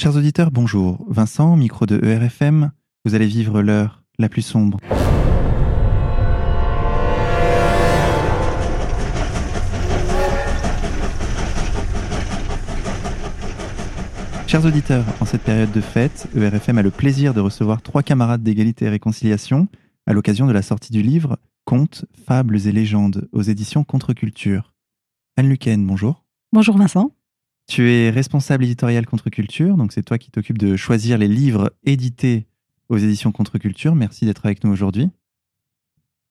Chers auditeurs, bonjour. Vincent, micro de ERFM, vous allez vivre l'heure la plus sombre. Chers auditeurs, en cette période de fête, ERFM a le plaisir de recevoir trois camarades d'égalité et réconciliation à l'occasion de la sortie du livre Contes, fables et légendes aux éditions Contre-Culture. Anne Luquen, bonjour. Bonjour Vincent. Tu es responsable éditorial Contre-Culture, donc c'est toi qui t'occupes de choisir les livres édités aux éditions Contre-Culture. Merci d'être avec nous aujourd'hui.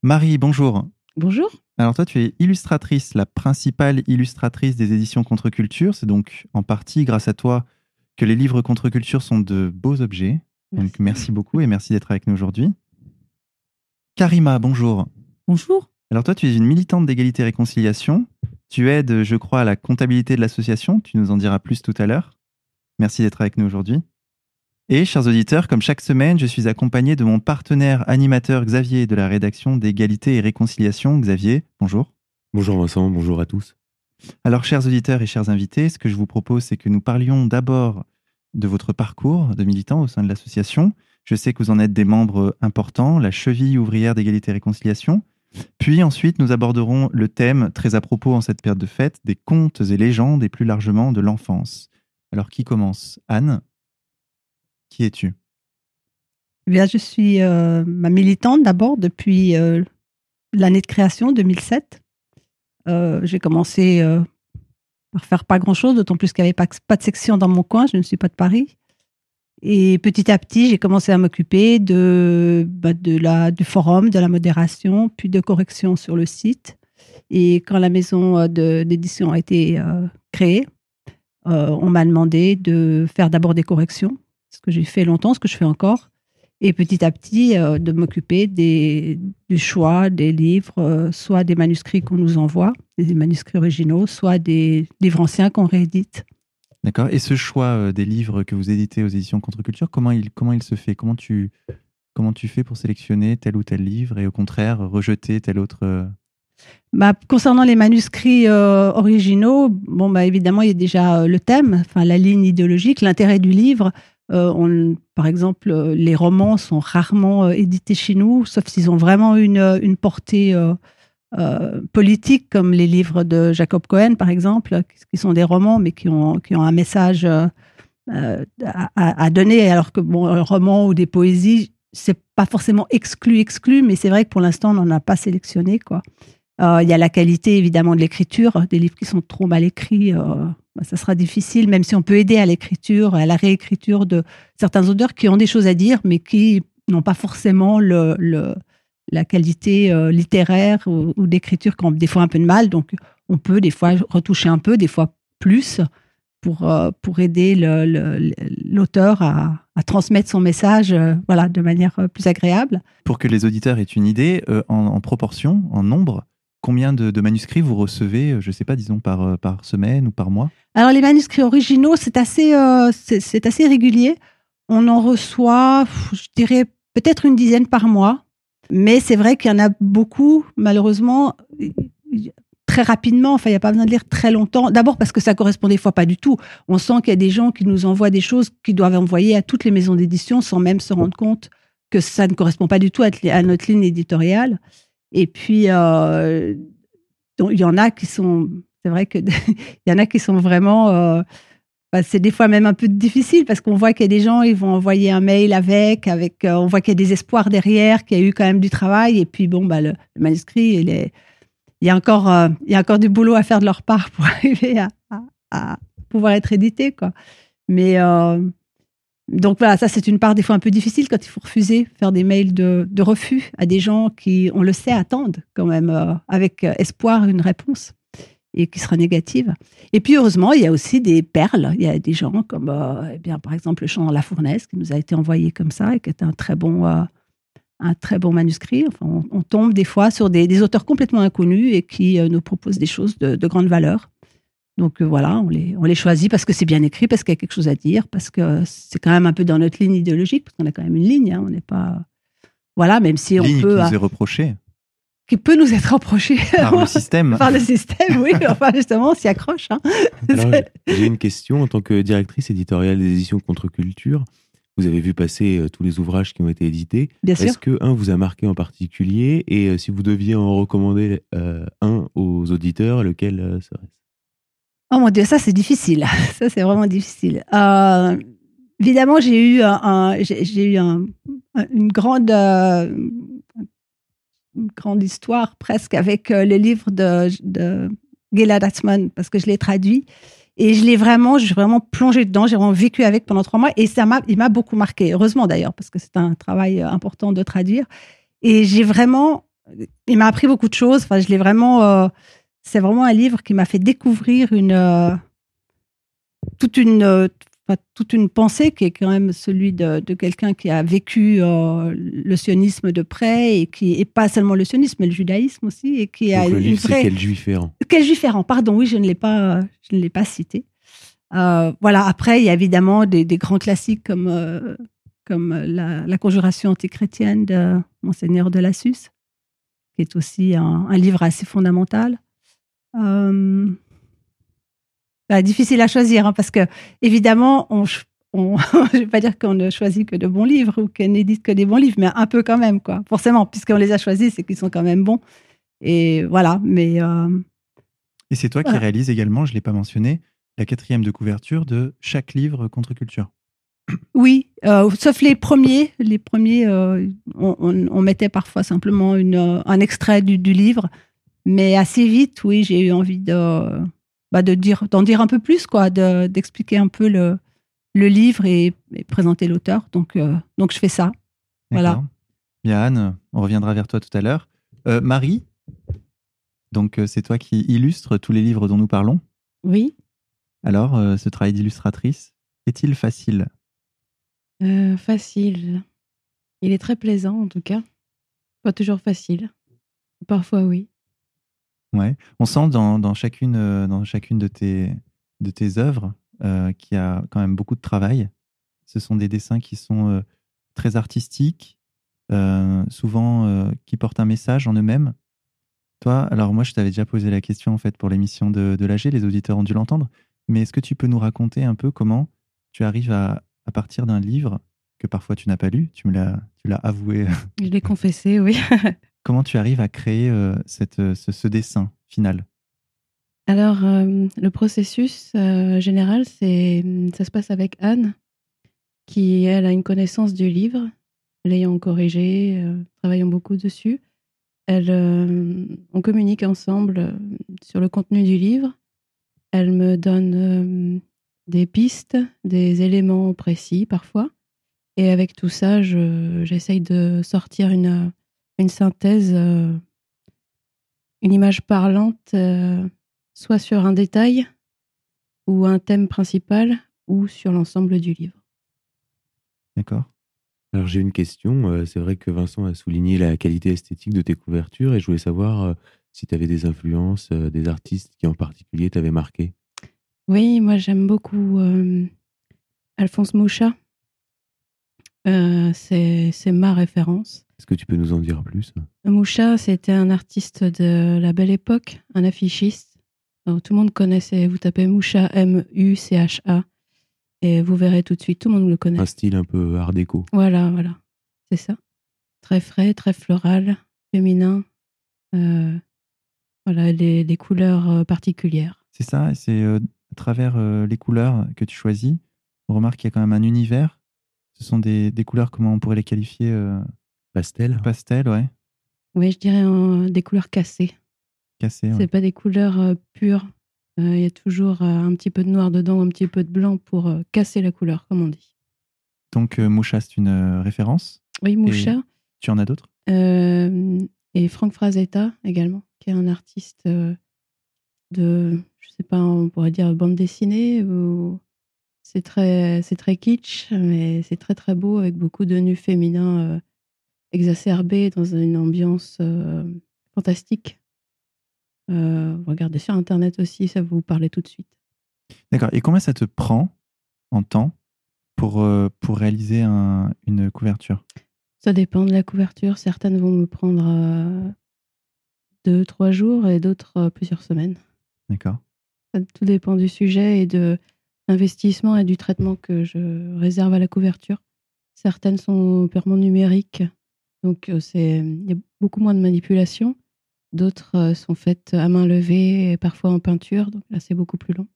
Marie, bonjour. Bonjour. Alors toi, tu es illustratrice, la principale illustratrice des éditions Contre-Culture. C'est donc en partie grâce à toi que les livres Contre-Culture sont de beaux objets. Donc merci beaucoup et merci d'être avec nous aujourd'hui. Karima, bonjour. Bonjour. Alors toi, tu es une militante d'égalité et réconciliation. Tu aides, je crois, à la comptabilité de l'association. Tu nous en diras plus tout à l'heure. Merci d'être avec nous aujourd'hui. Et, chers auditeurs, comme chaque semaine, je suis accompagné de mon partenaire animateur Xavier de la rédaction d'égalité et réconciliation. Xavier, bonjour. Bonjour Vincent, bonjour à tous. Alors, chers auditeurs et chers invités, ce que je vous propose, c'est que nous parlions d'abord de votre parcours de militant au sein de l'association. Je sais que vous en êtes des membres importants, la cheville ouvrière d'égalité et réconciliation. Puis ensuite, nous aborderons le thème, très à propos en cette période de fête, des contes et légendes et plus largement de l'enfance. Alors, qui commence? Anne, qui es-tu? Eh bien, Je suis euh, ma militante d'abord depuis euh, l'année de création, 2007. Euh, j'ai commencé par faire pas grand-chose, d'autant plus qu'il n'y avait pas, pas de section dans mon coin, je ne suis pas de Paris. Et petit à petit, j'ai commencé à m'occuper de, bah, de la, du forum, de la modération, puis de correction sur le site. Et quand la maison euh, d'édition a été euh, créée, euh, on m'a demandé de faire d'abord des corrections, ce que j'ai fait longtemps, ce que je fais encore, et petit à petit de m'occuper du choix des livres, soit des manuscrits qu'on nous envoie, des manuscrits originaux, soit des livres anciens qu'on réédite. D'accord. Et ce choix euh, des livres que vous éditez aux éditions Contre-Culture, comment il, comment il se fait? Comment tu, comment tu fais pour sélectionner tel ou tel livre et au contraire rejeter tel autre euh? bah, concernant les manuscrits euh, originaux, bon, bah, évidemment, il y a déjà le thème, la ligne idéologique, l'intérêt du livre. par exemple, les romans sont rarement édités chez nous, sauf s'ils ont vraiment une, une portée euh, politiques comme les livres de Jacob Cohen, par exemple, qui sont des romans, mais qui ont, qui ont un message euh, euh, à, donner, alors que bon, un roman ou des poésies, c'est pas forcément exclu, exclu, mais c'est vrai que pour l'instant, on n'en a pas sélectionné. Quoi. Il y a la qualité, évidemment, de l'écriture. Des livres qui sont trop mal écrits, bah, ça sera difficile, même si on peut aider à l'écriture, à la réécriture de certains auteurs qui ont des choses à dire, mais qui n'ont pas forcément le la qualité euh, littéraire ou, d'écriture qui ont des fois un peu de mal. Donc, on peut des fois retoucher un peu, des fois plus, pour, euh, pour aider l'auteur à, transmettre son message euh, voilà, de manière plus agréable. Pour que les auditeurs aient une idée, en, proportion, en nombre, combien de, manuscrits vous recevez, je ne sais pas, disons par, par semaine ou par mois? Alors, les manuscrits originaux, c'est assez, c'est assez régulier. On en reçoit, je dirais, peut-être une dizaine par mois. Mais c'est vrai qu'il y en a beaucoup, malheureusement, très rapidement. Enfin, il n'y a pas besoin de lire très longtemps. D'abord parce que ça correspond des fois pas du tout. On sent qu'il y a des gens qui nous envoient des choses qu'ils doivent envoyer à toutes les maisons d'édition sans même se rendre compte que ça ne correspond pas du tout à, notre ligne éditoriale. Et puis, euh, il y en a qui sont, c'est vrai qu'il y en a qui sont vraiment euh, bah, c'est des fois même un peu difficile parce qu'on voit qu'il y a des gens, ils vont envoyer un mail avec, avec euh, on voit qu'il y a des espoirs derrière, qu'il y a eu quand même du travail. Et puis, bon, bah, le, manuscrit, il, est, il, y a encore, euh, il y a encore du boulot à faire de leur part pour arriver à, pouvoir être édité. Quoi. Mais euh, donc voilà, ça, c'est une part des fois un peu difficile quand il faut refuser, faire des mails de, de refus à des gens qui, on le sait, attendent quand même avec espoir une réponse et qui sera négative. Et puis heureusement, il y a aussi des perles. Il y a des gens comme, euh, eh bien, par exemple, le chant dans la fournaise qui nous a été envoyé comme ça et qui est un très bon, euh, un très bon manuscrit. Enfin, on, tombe des fois sur des, auteurs complètement inconnus et qui euh, nous proposent des choses de, grande valeur. Donc voilà, on les, on les choisit parce que c'est bien écrit, parce qu'il y a quelque chose à dire, parce que c'est quand même un peu dans notre ligne idéologique, parce qu'on a quand même une ligne. Hein. on n'est pas. Voilà, même si on ligne peut. Qui nous est reproché. Qui peut nous être reproché par le système. par le système, oui. Enfin, justement, on s'y accroche. Hein. J'ai une question en tant que directrice éditoriale des éditions Contre-Culture. Vous avez vu passer euh, tous les ouvrages qui ont été édités. Bien sûr. Est-ce que un vous a marqué en particulier? Et euh, si vous deviez en recommander euh, un aux auditeurs, lequel serait-ce? Oh mon Dieu, ça c'est difficile. Ça c'est vraiment difficile. évidemment, j'ai eu, un, j'ai eu un, une grande, grande histoire presque avec le livre de, de Gela Datsman parce que je l'ai traduit. Et je l'ai vraiment, suis vraiment plongée dedans. J'ai vraiment vécu avec pendant trois mois. Et ça m'a, il m'a beaucoup marqué. Heureusement d'ailleurs, parce que c'est un travail euh, important de traduire. Et j'ai vraiment, il m'a appris beaucoup de choses. Enfin, je l'ai vraiment, euh, c'est vraiment un livre qui m'a fait découvrir une, euh, toute une, toute une pensée qui est quand même celui de, quelqu'un qui a vécu euh, le sionisme de près et qui est pas seulement le sionisme mais le judaïsme aussi et qui a le livre c'est quel juif errant quel juif errant. Pardon oui je ne l'ai pas je ne l'ai pas cité. Euh, voilà après il y a évidemment des, grands classiques comme euh, comme la, conjuration antichrétienne de monseigneur de Lassus qui est aussi un, un livre assez fondamental bah, difficile à choisir, hein, parce que évidemment, on, on je ne vais pas dire qu'on ne choisit que de bons livres ou qu'on n'édite que des bons livres, mais un peu quand même, quoi. Forcément, puisqu'on les a choisis, c'est qu'ils sont quand même bons. Et voilà, mais. Euh, et c'est toi qui réalises également, je ne l'ai pas mentionné, la quatrième de couverture de chaque livre contre-culture. Oui, euh, sauf les premiers. Les premiers, euh, on, mettait parfois simplement une, un extrait du, du, livre. Mais assez vite, oui, j'ai eu envie de, bah, de dire, d'en dire un peu plus, quoi, d'expliquer un peu le, le livre et, présenter l'auteur. Donc, euh, donc je fais ça. Voilà. Bien, on reviendra vers toi tout à l'heure. Euh, Marie, donc euh, c'est toi qui illustres tous les livres dont nous parlons. Oui. Alors, ce travail d'illustratrice, est-il facile? Facile. Il est très plaisant en tout cas. Pas toujours facile. Parfois oui. Ouais. On sent dans, chacune, euh, dans chacune de tes, de tes œuvres euh, qu'il y a quand même beaucoup de travail. Ce sont des dessins qui sont euh, très artistiques, souvent qui portent un message en eux-mêmes. Toi, alors moi, je t'avais déjà posé la question en fait pour l'émission de, de l'AG, les auditeurs ont dû l'entendre. Mais est-ce que tu peux nous raconter un peu comment tu arrives à, à partir d'un livre que parfois tu n'as pas lu, tu me l'as, tu l'as avoué. Je l'ai confessé, oui. Comment tu arrives à créer euh, cette, euh, ce, dessin final? Alors, euh, le processus général, c'est, ça se passe avec Anne, qui, elle, a une connaissance du livre, l'ayant corrigé, travaillant beaucoup dessus. Elle, on communique ensemble sur le contenu du livre. Elle me donne des pistes, des éléments précis parfois. Et avec tout ça, j'essaye de sortir une, une synthèse, euh, une image parlante, euh, soit sur un détail ou un thème principal ou sur l'ensemble du livre. D'accord. Alors j'ai une question. Euh, c'est vrai que Vincent a souligné la qualité esthétique de tes couvertures et je voulais savoir si tu avais des influences, des artistes qui en particulier t'avaient marqué. Oui, moi j'aime beaucoup Alphonse Moucha. c'est ma référence. Est-ce que tu peux nous en dire plus? Moucha, c'était un artiste de la belle époque, un affichiste. tout le monde connaissait, vous tapez Moucha, M-U-C-H-A, et vous verrez tout de suite, tout le monde le connaît. Un style un peu art déco. Voilà, voilà, c'est ça. Très frais, très floral, féminin. Euh, voilà, des couleurs euh, particulières. C'est ça, c'est euh, à travers les couleurs que tu choisis. On remarque qu'il y a quand même un univers. Ce sont des, des couleurs, comment on pourrait les qualifier Pastel Pastel, ouais. Oui, je dirais des couleurs cassées. Cassées, C'est pas des couleurs euh, pures. Euh, il y a toujours euh, un petit peu de noir dedans, un petit peu de blanc pour casser la couleur, comme on dit. Donc, Moucha, c'est une référence Oui, Moucha. tu en as d'autres? Et Franck Frazetta également, qui est un artiste de, je sais pas, on pourrait dire bande dessinée ou c'est très, c'est très kitsch, mais c'est très très beau avec beaucoup de nus féminins exacerbé dans une ambiance euh, fantastique. Euh, regardez sur Internet aussi, ça va vous parler tout de suite. D'accord. Et combien ça te prend en temps pour, euh, pour réaliser une couverture? Ça dépend de la couverture. Certaines vont me prendre deux, trois jours et d'autres euh, plusieurs semaines. D'accord. Tout dépend du sujet et de l'investissement et du traitement que je réserve à la couverture. Certaines sont purement numériques, donc euh, c'est il y a beaucoup moins de manipulation. D'autres euh, sont faites à main levée et parfois en peinture, donc là c'est beaucoup plus long.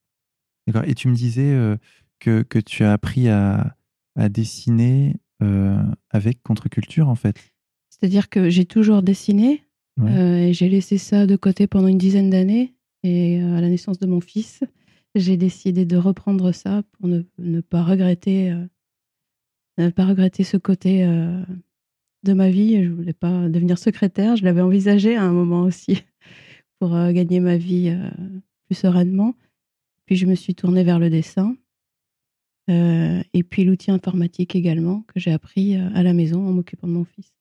D'accord. Et tu me disais euh, que, que tu as appris à, à dessiner euh, avec contre-culture, en fait. C'est-à-dire que j'ai toujours dessiné Ouais. euh, et j'ai laissé ça de côté pendant une dizaine d'années. Et à la naissance de mon fils, j'ai décidé de reprendre ça pour ne, ne pas regretter, ne pas regretter ce côté de ma vie. Je voulais pas devenir secrétaire. Je l'avais envisagé à un moment aussi pour euh, gagner ma vie euh, plus sereinement. Puis je me suis tournée vers le dessin. Euh, et puis l'outil informatique également que j'ai appris à la maison en m'occupant de mon fils.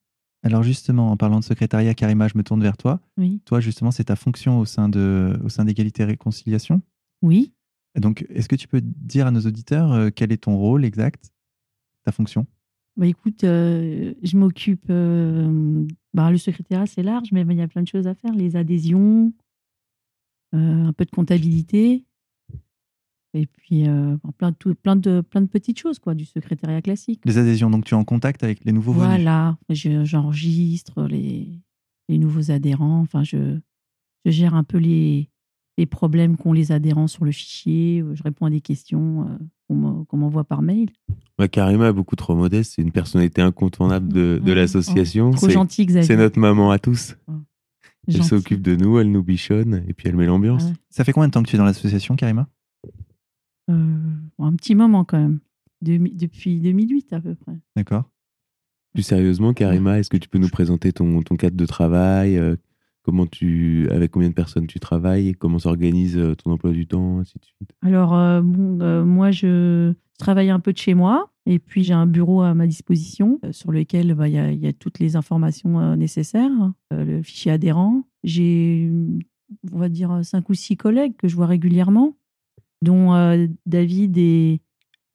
Alors justement, en parlant de secrétariat, Karima, je me tourne vers toi. Oui. Toi, justement, c'est ta fonction au sein de, au sein d'égalité et réconciliation. Oui. Donc, est-ce que tu peux dire à nos auditeurs euh, quel est ton rôle exact, ta fonction? Bah écoute, euh, je m'occupe. euh, bah, le secrétariat, c'est large, mais il y a plein de choses à faire. Les adhésions, euh, un peu de comptabilité. Et puis, euh, plein, de, tout- plein, de, plein de petites choses, quoi, du secrétariat classique. Les adhésions, donc tu es en contact avec les nouveaux venus. Voilà, Je- j'enregistre les, les nouveaux adhérents. Enfin, je, je gère un peu les, les problèmes qu'ont les adhérents sur le fichier. Je réponds à des questions euh, qu'on m'en- qu'on m'envoie par mail. Ouais, Karima est beaucoup trop modeste. C'est une personnalité incontournable de, de l'association. Trop C'est- gentil, Xavier. C'est notre maman à tous. Elle s'occupe de nous, elle nous bichonne et puis elle met l'ambiance. Ouais. Ça fait combien de temps que tu es dans l'association, Karima? Euh, un petit moment quand même. Depuis 2008 à peu près. D'accord. Plus sérieusement, Karima, est-ce que tu peux nous présenter ton, ton cadre de travail euh, Comment tu, avec combien de personnes tu travailles Comment s'organise euh, ton emploi du temps ainsi de suite? Alors, euh, bon, euh, moi, je travaille un peu de chez moi et puis j'ai un bureau à ma disposition euh, sur lequel bah, il y, a, il y a toutes les informations nécessaires, euh, le fichier adhérent. J'ai, on va dire, cinq ou six collègues que je vois régulièrement, dont David et,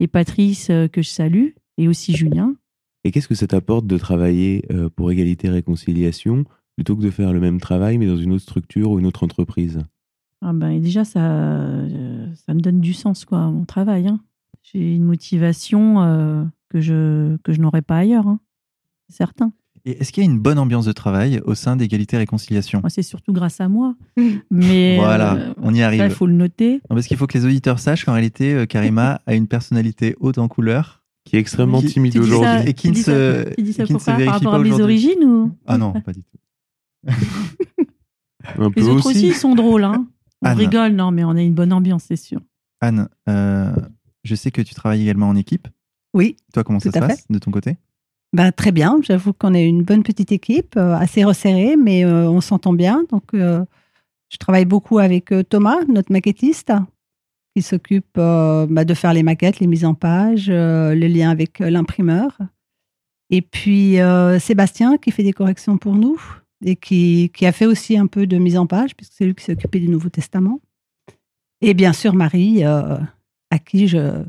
et Patrice, que je salue, et aussi Julien. Et qu'est-ce que ça t'apporte de travailler pour égalité et réconciliation? Plutôt que de faire le même travail mais dans une autre structure ou une autre entreprise Ah ben, et déjà, ça, euh, ça me donne du sens, quoi, à mon travail. hein. J'ai une motivation euh, que je, que je n'aurais pas ailleurs, hein. c'est certain. Et est-ce qu'il y a une bonne ambiance de travail au sein d'égalité et réconciliation? C'est surtout grâce à moi. Mais Voilà, euh, on y arrive. il faut le noter. Non, parce qu'il faut que les auditeurs sachent qu'en réalité, Karima a une personnalité haute en couleur. Qui est extrêmement Qui- timide aujourd'hui. et qui tu ne dis se- ça- tu dis ça qui ne se pourquoi vérifie Par rapport pas à mes origines ou? Ah non, pas du tout. Un peu Les autres aussi, ils sont drôles. Hein. On Anne. rigole, non, mais on a une bonne ambiance, c'est sûr. Anne, euh, je sais que tu travailles également en équipe. Oui, Toi, comment ça se passe de ton côté? Ben, très bien. J'avoue qu'on est une bonne petite équipe, euh, assez resserrée, mais euh, on s'entend bien. Donc, euh, je travaille beaucoup avec euh, Thomas, notre maquettiste, qui s'occupe euh, bah, de faire les maquettes, les mises en page, euh, le lien avec euh, l'imprimeur. Et puis euh, Sébastien, qui fait des corrections pour nous et qui, qui a fait aussi un peu de mise en page, puisque c'est lui qui s'est occupé du Nouveau Testament. Et bien sûr, Marie, euh, à qui je,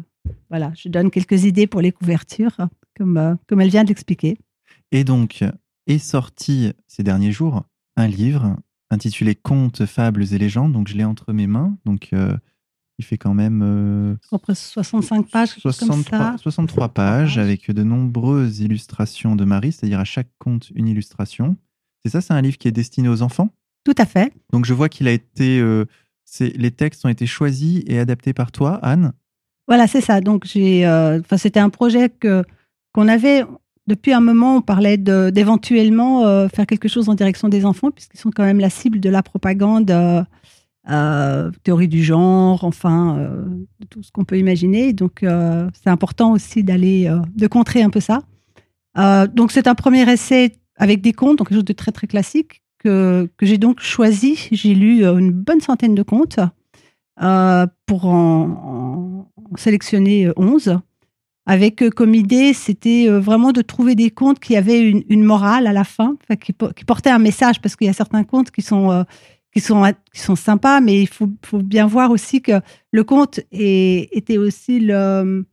voilà, je donne quelques idées pour les couvertures, comme, euh, comme elle vient de l'expliquer. Et donc, est sorti ces derniers jours un livre intitulé Contes, fables et légendes. Donc, je l'ai entre mes mains. Donc, euh, il fait quand même Après 65 pages, quelque chose comme 63, ça. 63 pages avec de nombreuses illustrations de Marie, c'est-à-dire à chaque conte une illustration. C'est ça, c'est un livre qui est destiné aux enfants. Tout à fait. Donc, je vois qu'il a été. euh, les textes ont été choisis et adaptés par toi, Anne. Voilà, c'est ça. Donc, j'ai, euh, enfin, c'était un projet que, qu'on avait depuis un moment. On parlait d'éventuellement euh, faire quelque chose en direction des enfants, puisqu'ils sont quand même la cible de la propagande, euh, théorie du genre, enfin, euh, tout ce qu'on peut imaginer. Donc, euh, c'est important aussi d'aller, de contrer un peu ça. Donc, c'est un premier essai avec des contes, donc quelque chose de très, très classique, que, que j'ai donc choisi. J'ai lu euh, une bonne centaine de contes euh, pour en, sélectionner euh, 11. Avec euh, comme idée, c'était vraiment de trouver des contes qui avaient une, morale à la fin, qui, po- qui portaient un message, parce qu'il y a certains contes qui sont, qui sont, qui sont sympas, mais il faut, bien voir aussi que le conte était aussi le,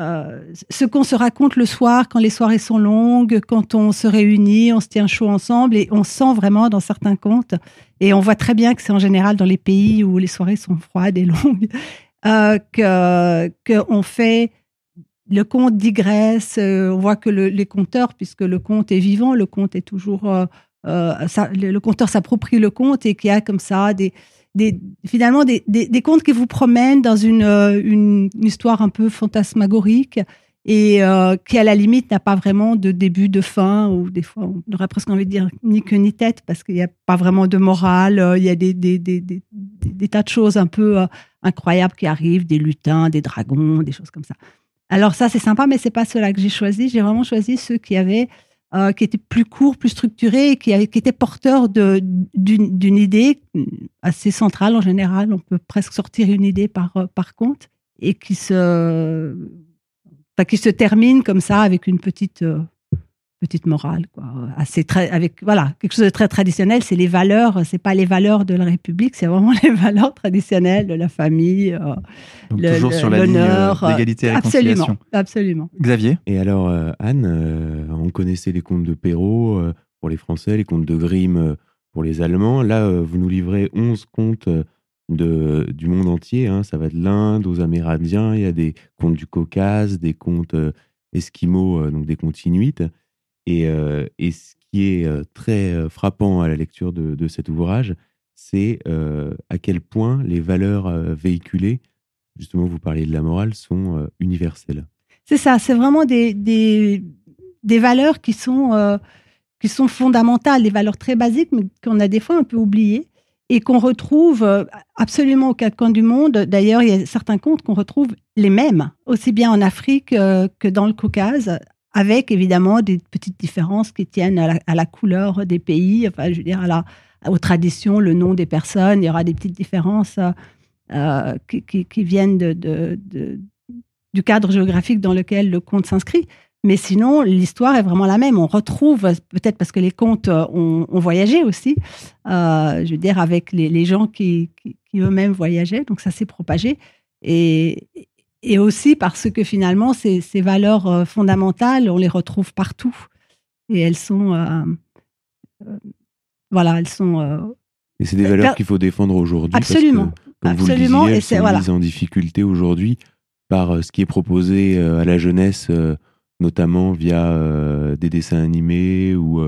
euh, ce qu'on se raconte le soir quand les soirées sont longues, quand on se réunit, on se tient chaud ensemble et on sent vraiment dans certains contes, et on voit très bien que c'est en général dans les pays où les soirées sont froides et longues, euh, que qu'on fait le conte digresse, euh, on voit que les conteurs, puisque le conte est vivant, le conte est toujours, euh, le, le, conteur s'approprie le conte et qu'il y a comme ça des, des, finalement des, des, contes qui vous promènent dans une, euh, une, histoire un peu fantasmagorique et euh, qui, à la limite, n'a pas vraiment de début, de fin, ou des fois, on aurait presque envie de dire ni queue ni tête, parce qu'il n'y a pas vraiment de morale, euh, il y a des, des, des, des tas de choses un peu incroyables qui arrivent, des lutins, des dragons, des choses comme ça. Alors ça, c'est sympa, mais c'est pas cela que j'ai choisi. J'ai vraiment choisi ceux qui avaient euh, qui était plus court, plus structuré, qui, qui était porteur d'une idée assez centrale en général. On peut presque sortir une idée par, euh, par conte et qui se, enfin, qui se termine comme ça avec une petite, euh, petite morale, quoi. Assez très, avec voilà quelque chose de très traditionnel. C'est les valeurs, c'est pas les valeurs de la République, c'est vraiment les valeurs traditionnelles de la famille, euh, le, toujours sur la ligne euh, d'égalité et réconciliation. Absolument, absolument. Xavier? Et alors euh, Anne, on connaissait les contes de Perrault pour les Français, les contes de Grimm pour les Allemands. Là, vous nous livrez 11 contes. De, du monde entier, hein. ça va de l'Inde aux Amérindiens, il y a des contes du Caucase, des contes esquimaux, donc des contes inuits. Euh, et, ce qui est euh, très euh, frappant à la lecture de, cet ouvrage, c'est à quel point les valeurs véhiculées, justement vous parliez de la morale, sont universelles. C'est ça, c'est vraiment des, des, valeurs qui sont, qui sont fondamentales, des valeurs très basiques, mais qu'on a des fois un peu oubliées et qu'on retrouve absolument au quatre coins du monde. D'ailleurs, il y a certains contes qu'on retrouve les mêmes, aussi bien en Afrique que dans le Caucase, avec évidemment des petites différences qui tiennent à la, couleur des pays, enfin, je veux dire, à la, aux traditions, le nom des personnes. Il y aura des petites différences euh, qui, viennent du cadre géographique dans lequel le conte s'inscrit. Mais sinon, l'histoire est vraiment la même. On retrouve, peut-être parce que les contes ont, voyagé aussi, euh, je veux dire, avec les, les gens qui, qui eux-mêmes voyageaient. Donc ça s'est propagé. Et, et aussi parce que finalement, ces, ces, valeurs euh, fondamentales, on les retrouve partout. Et elles sont. Euh, euh, voilà, elles sont. et c'est des valeurs qu'il faut défendre aujourd'hui. Absolument. comme Absolument. Vous le disiez, elles sont mises en difficulté aujourd'hui par ce qui est proposé à la jeunesse, notamment via des dessins animés ou,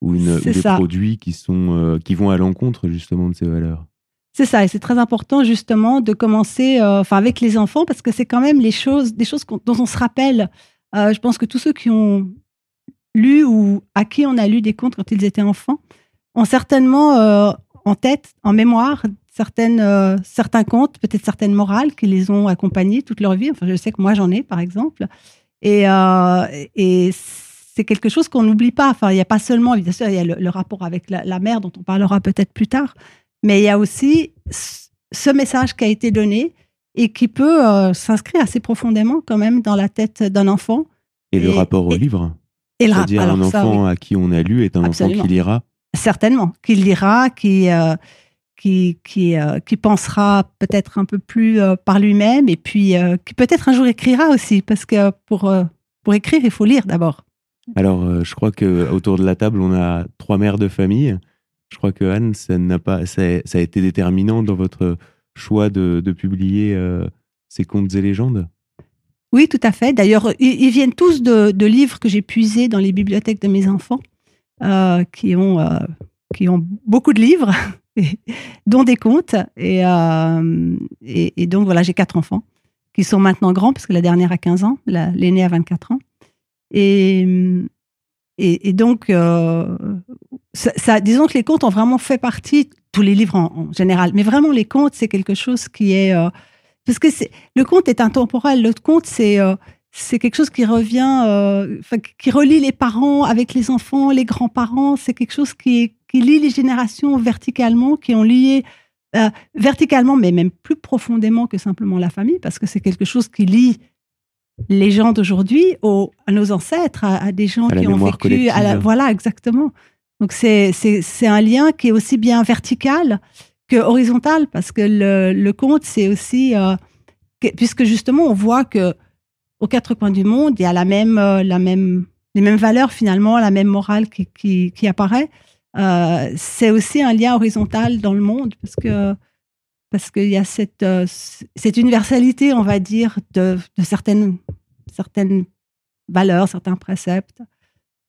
ou, une, ou des produits qui, sont, qui vont à l'encontre justement de ces valeurs. C'est ça, et c'est très important justement de commencer, euh, avec les enfants, parce que c'est quand même les choses, des choses dont on se rappelle. Euh, je pense que tous ceux qui ont lu ou à qui on a lu des contes quand ils étaient enfants ont certainement euh, en tête, en mémoire, certaines, certains contes, peut-être certaines morales qui les ont accompagnés toute leur vie. Enfin, je sais que moi j'en ai, par exemple, et, c'est quelque chose qu'on n'oublie pas. Enfin, il n'y a pas seulement, bien sûr, il y a le, rapport avec la mère dont on parlera peut-être plus tard mais il y a aussi ce message qui a été donné et qui peut euh, s'inscrire assez profondément quand même dans la tête d'un enfant. Et, le rapport au livre et C'est-à-dire un enfant à qui on a lu est un enfant qui lira Certainement, qui lira, qui, euh, qui, qui, euh, qui, pensera peut-être un peu plus par lui-même et puis qui peut-être un jour écrira aussi, parce que pour, pour écrire, il faut lire d'abord. Alors, je crois qu'autour de la table, on a trois mères de famille. Je crois que Anne, ça, n'a pas, ça, a été déterminant dans votre choix de, publier euh, ces contes et légendes. Oui, tout à fait. D'ailleurs, ils, viennent tous de, livres que j'ai puisés dans les bibliothèques de mes enfants, euh, qui, ont, euh, qui ont beaucoup de livres, dont des contes. Et, donc, voilà, j'ai quatre enfants qui sont maintenant grands, parce que la dernière a 15 ans, l'aînée a 24 ans. Et, donc, ça, disons que les contes ont vraiment fait partie, tous les livres en, général, mais vraiment les contes, c'est quelque chose qui est... Euh, parce que le conte est intemporel, le conte, c'est euh, c'est quelque chose qui revient, euh, qui relie les parents avec les enfants, les grands-parents, c'est quelque chose qui, qui lie les générations verticalement, qui ont lié verticalement, mais même plus profondément que simplement la famille, parce que c'est quelque chose qui lie les gens d'aujourd'hui à nos ancêtres, à, des gens qui ont vécu. À la, voilà, exactement. Donc c'est un lien qui est aussi bien vertical que horizontal parce que le, le conte c'est aussi euh, puisque justement on voit que aux quatre coins du monde, il y a la même, euh, la même, les mêmes valeurs finalement, la même morale qui, qui, apparaît. Euh, c'est aussi un lien horizontal dans le monde parce que parce qu'il y a cette, cette universalité, on va dire, de, de, certaines, certaines valeurs, certains préceptes.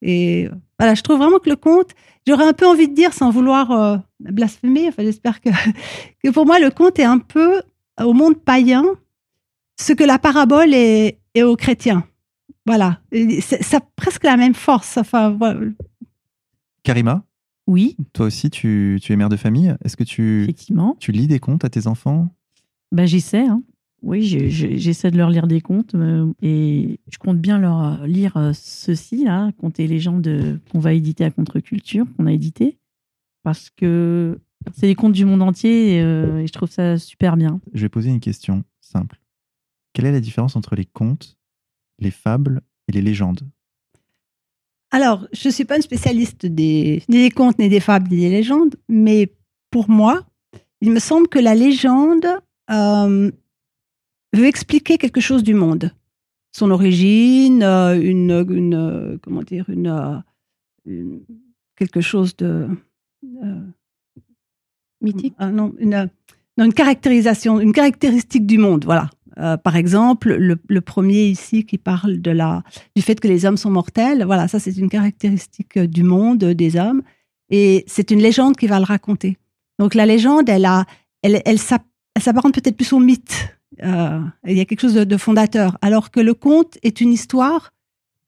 Et voilà, je trouve vraiment que le conte, j'aurais un peu envie de dire, sans vouloir euh, blasphémer, enfin, j'espère que, que pour moi, le conte est un peu au monde païen ce que la parabole est, est aux chrétiens. Voilà, ça a presque la même force. Enfin, voilà. Karima? Oui. Toi aussi, tu, tu es mère de famille? Est-ce que tu, Effectivement. tu lis des contes à tes enfants? Bah, J'essaie. Hein. Oui, j'essaie de leur lire des contes euh, et je compte bien leur lire euh, ceci, là, Contes et légendes qu'on va éditer à Contre-Culture, qu'on a édité, parce que c'est des contes du monde entier et, euh, et je trouve ça super bien. Je vais poser une question simple. Quelle est la différence entre les contes, les fables et les légendes? Alors, je ne suis pas une spécialiste des, ni des contes, ni des fables, ni des légendes, mais pour moi, il me semble que la légende euh, veut expliquer quelque chose du monde. Son origine, euh, une, une, comment dire, une, une, quelque chose de... Euh, Mythique non, une, non, une caractérisation, une caractéristique du monde, voilà. Euh, par exemple, le, le, premier ici qui parle de la, du fait que les hommes sont mortels, voilà, ça c'est une caractéristique du monde, des hommes, et c'est une légende qui va le raconter. Donc la légende, elle, a, elle, elle, elle s'apparente peut-être plus au mythe. Euh, il y a quelque chose de, fondateur, alors que le conte est une histoire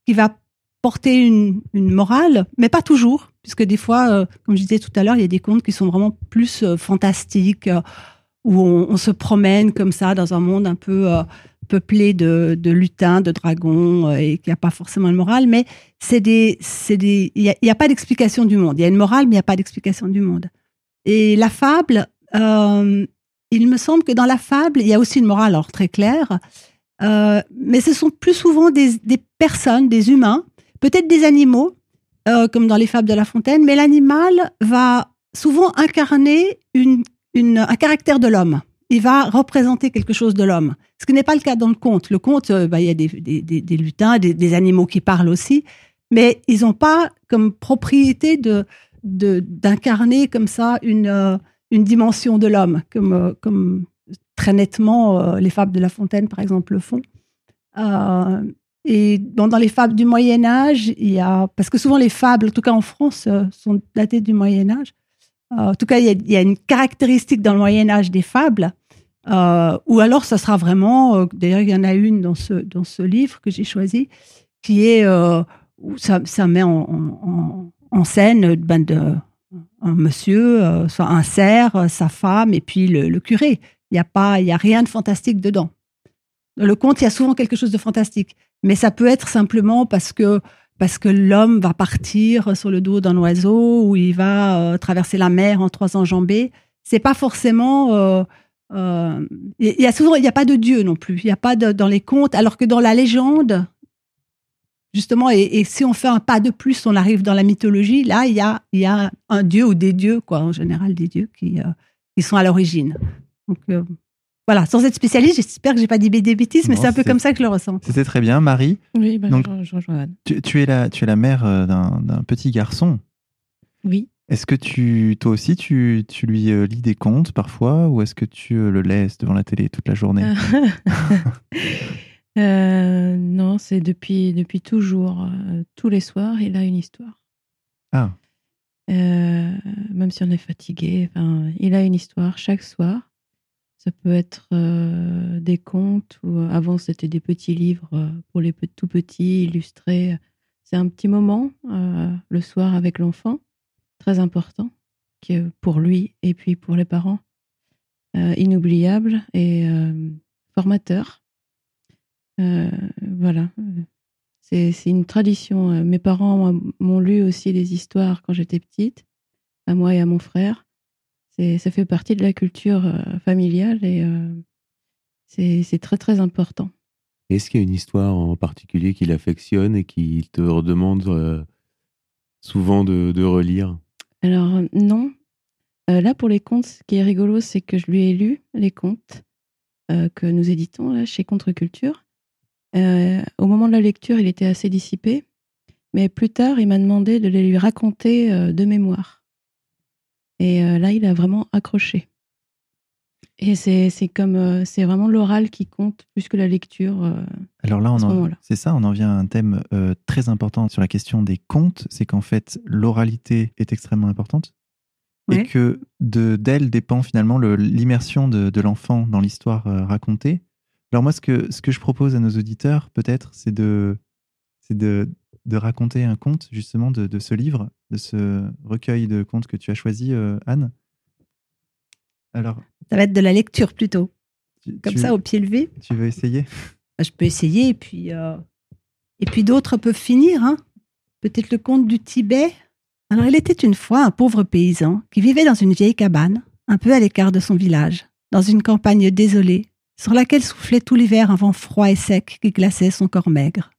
qui va porter une, une morale, mais pas toujours, puisque des fois, euh, comme je disais tout à l'heure, il y a des contes qui sont vraiment plus euh, fantastiques où on, se promène comme ça dans un monde un peu peuplé de, lutins, de dragons, et qui n'a pas forcément de morale, mais c'est des, il n'y a, pas d'explication du monde. Il y a une morale, mais il n'y a pas d'explication du monde. Et la fable, il me semble que dans la fable, il y a aussi une morale, alors très claire, euh, mais ce sont plus souvent des, personnes, des humains, peut-être des animaux, euh, comme dans les fables de La Fontaine, mais l'animal va souvent incarner un caractère de l'homme. Il va représenter quelque chose de l'homme. Ce qui n'est pas le cas dans le conte. Le conte, euh, bah, il y a des, des, lutins, des, animaux qui parlent aussi, mais ils n'ont pas comme propriété de d'incarner comme ça une, une dimension de l'homme, comme, euh, très nettement euh, les fables de La Fontaine, par exemple, le font. Euh, et dans, les fables du Moyen Âge, il y a parce que souvent les fables, en tout cas en France, sont datées du Moyen Âge. En tout cas, il y, a, une caractéristique dans le Moyen Âge des fables, ou alors ça sera vraiment, d'ailleurs il y en a une dans ce, dans ce livre que j'ai choisi, qui est, où ça, met en, en, en scène ben, de, un monsieur, euh, un cerf, sa femme, et puis le, curé. Il n'y a, pas, il y a rien de fantastique dedans. Dans le conte, il y a souvent quelque chose de fantastique, mais ça peut être simplement parce que parce que l'homme va partir sur le dos d'un oiseau ou il va euh, traverser la mer en trois enjambées. C'est pas forcément. Euh, euh, il y a souvent, il n'y a pas de Dieu non plus. Il n'y a pas dans les contes, alors que dans la légende, justement, et, et, si on fait un pas de plus, on arrive dans la mythologie. Là, il y a, il y a un Dieu ou des dieux, quoi, en général des dieux qui, euh, qui sont à l'origine. Donc euh, voilà, sans être spécialiste, j'espère que j'ai pas dit des bêtises, mais c'est un peu comme ça que je le ressens. C'était très bien, Marie. Oui, bah, Donc, je, je rejoins Anne. Tu, tu, es la, tu es la mère euh, d'un petit garçon. Oui. Est-ce que tu, toi aussi, tu, tu lui euh, lis des contes parfois, ou est-ce que tu le laisses devant la télé toute la journée? euh, Non, c'est depuis, depuis toujours. Euh, tous les soirs, il a une histoire. Ah. même si on est fatigué, il a une histoire chaque soir. Ça peut être euh, des contes ou euh, avant c'était des petits livres euh, pour les tout petits illustrés. C'est un petit moment euh, le soir avec l'enfant, très important que pour lui et puis pour les parents, euh, inoubliable et euh, formateur. Voilà, c'est une tradition. Mes parents m'ont lu aussi des histoires quand j'étais petite, à moi et à mon frère ça fait partie de la culture euh, familiale et euh, c'est très très important. Est-ce qu'il y a une histoire en particulier qu'il affectionne et qu'il te redemande euh, souvent de, de, relire? Alors non. Euh, là pour les contes, ce qui est rigolo, c'est que je lui ai lu les contes euh, que nous éditons là, chez Contre-Culture. Euh, au moment de la lecture, il était assez dissipé, mais plus tard, il m'a demandé de les lui raconter euh, de mémoire. Et euh, là, il a vraiment accroché. Et c'est c'est comme c'est vraiment l'oral qui compte plus que la lecture. Alors là, on ce c'est ça, on en vient à un thème très important sur la question des contes, c'est qu'en fait, l'oralité est extrêmement importante et que de d'elle dépend finalement le- l'immersion de, de l'enfant dans l'histoire racontée. Alors moi, ce que, ce que je propose à nos auditeurs, peut-être, c'est de, c'est de, de raconter un conte, justement, de, de ce livre, de ce recueil de contes que tu as choisi, euh, Anne. Alors, Ça va être de la lecture plutôt. tu, Comme tu- ça, au pied levé. tu veux essayer? Bah, Je peux essayer et puis, euh, et puis d'autres peuvent finir. hein. Peut-être le conte du Tibet. Alors, il était une fois un pauvre paysan qui vivait dans une vieille cabane, un peu à l'écart de son village, dans une campagne désolée, sur laquelle soufflait tout l'hiver un vent froid et sec qui glaçait son corps maigre.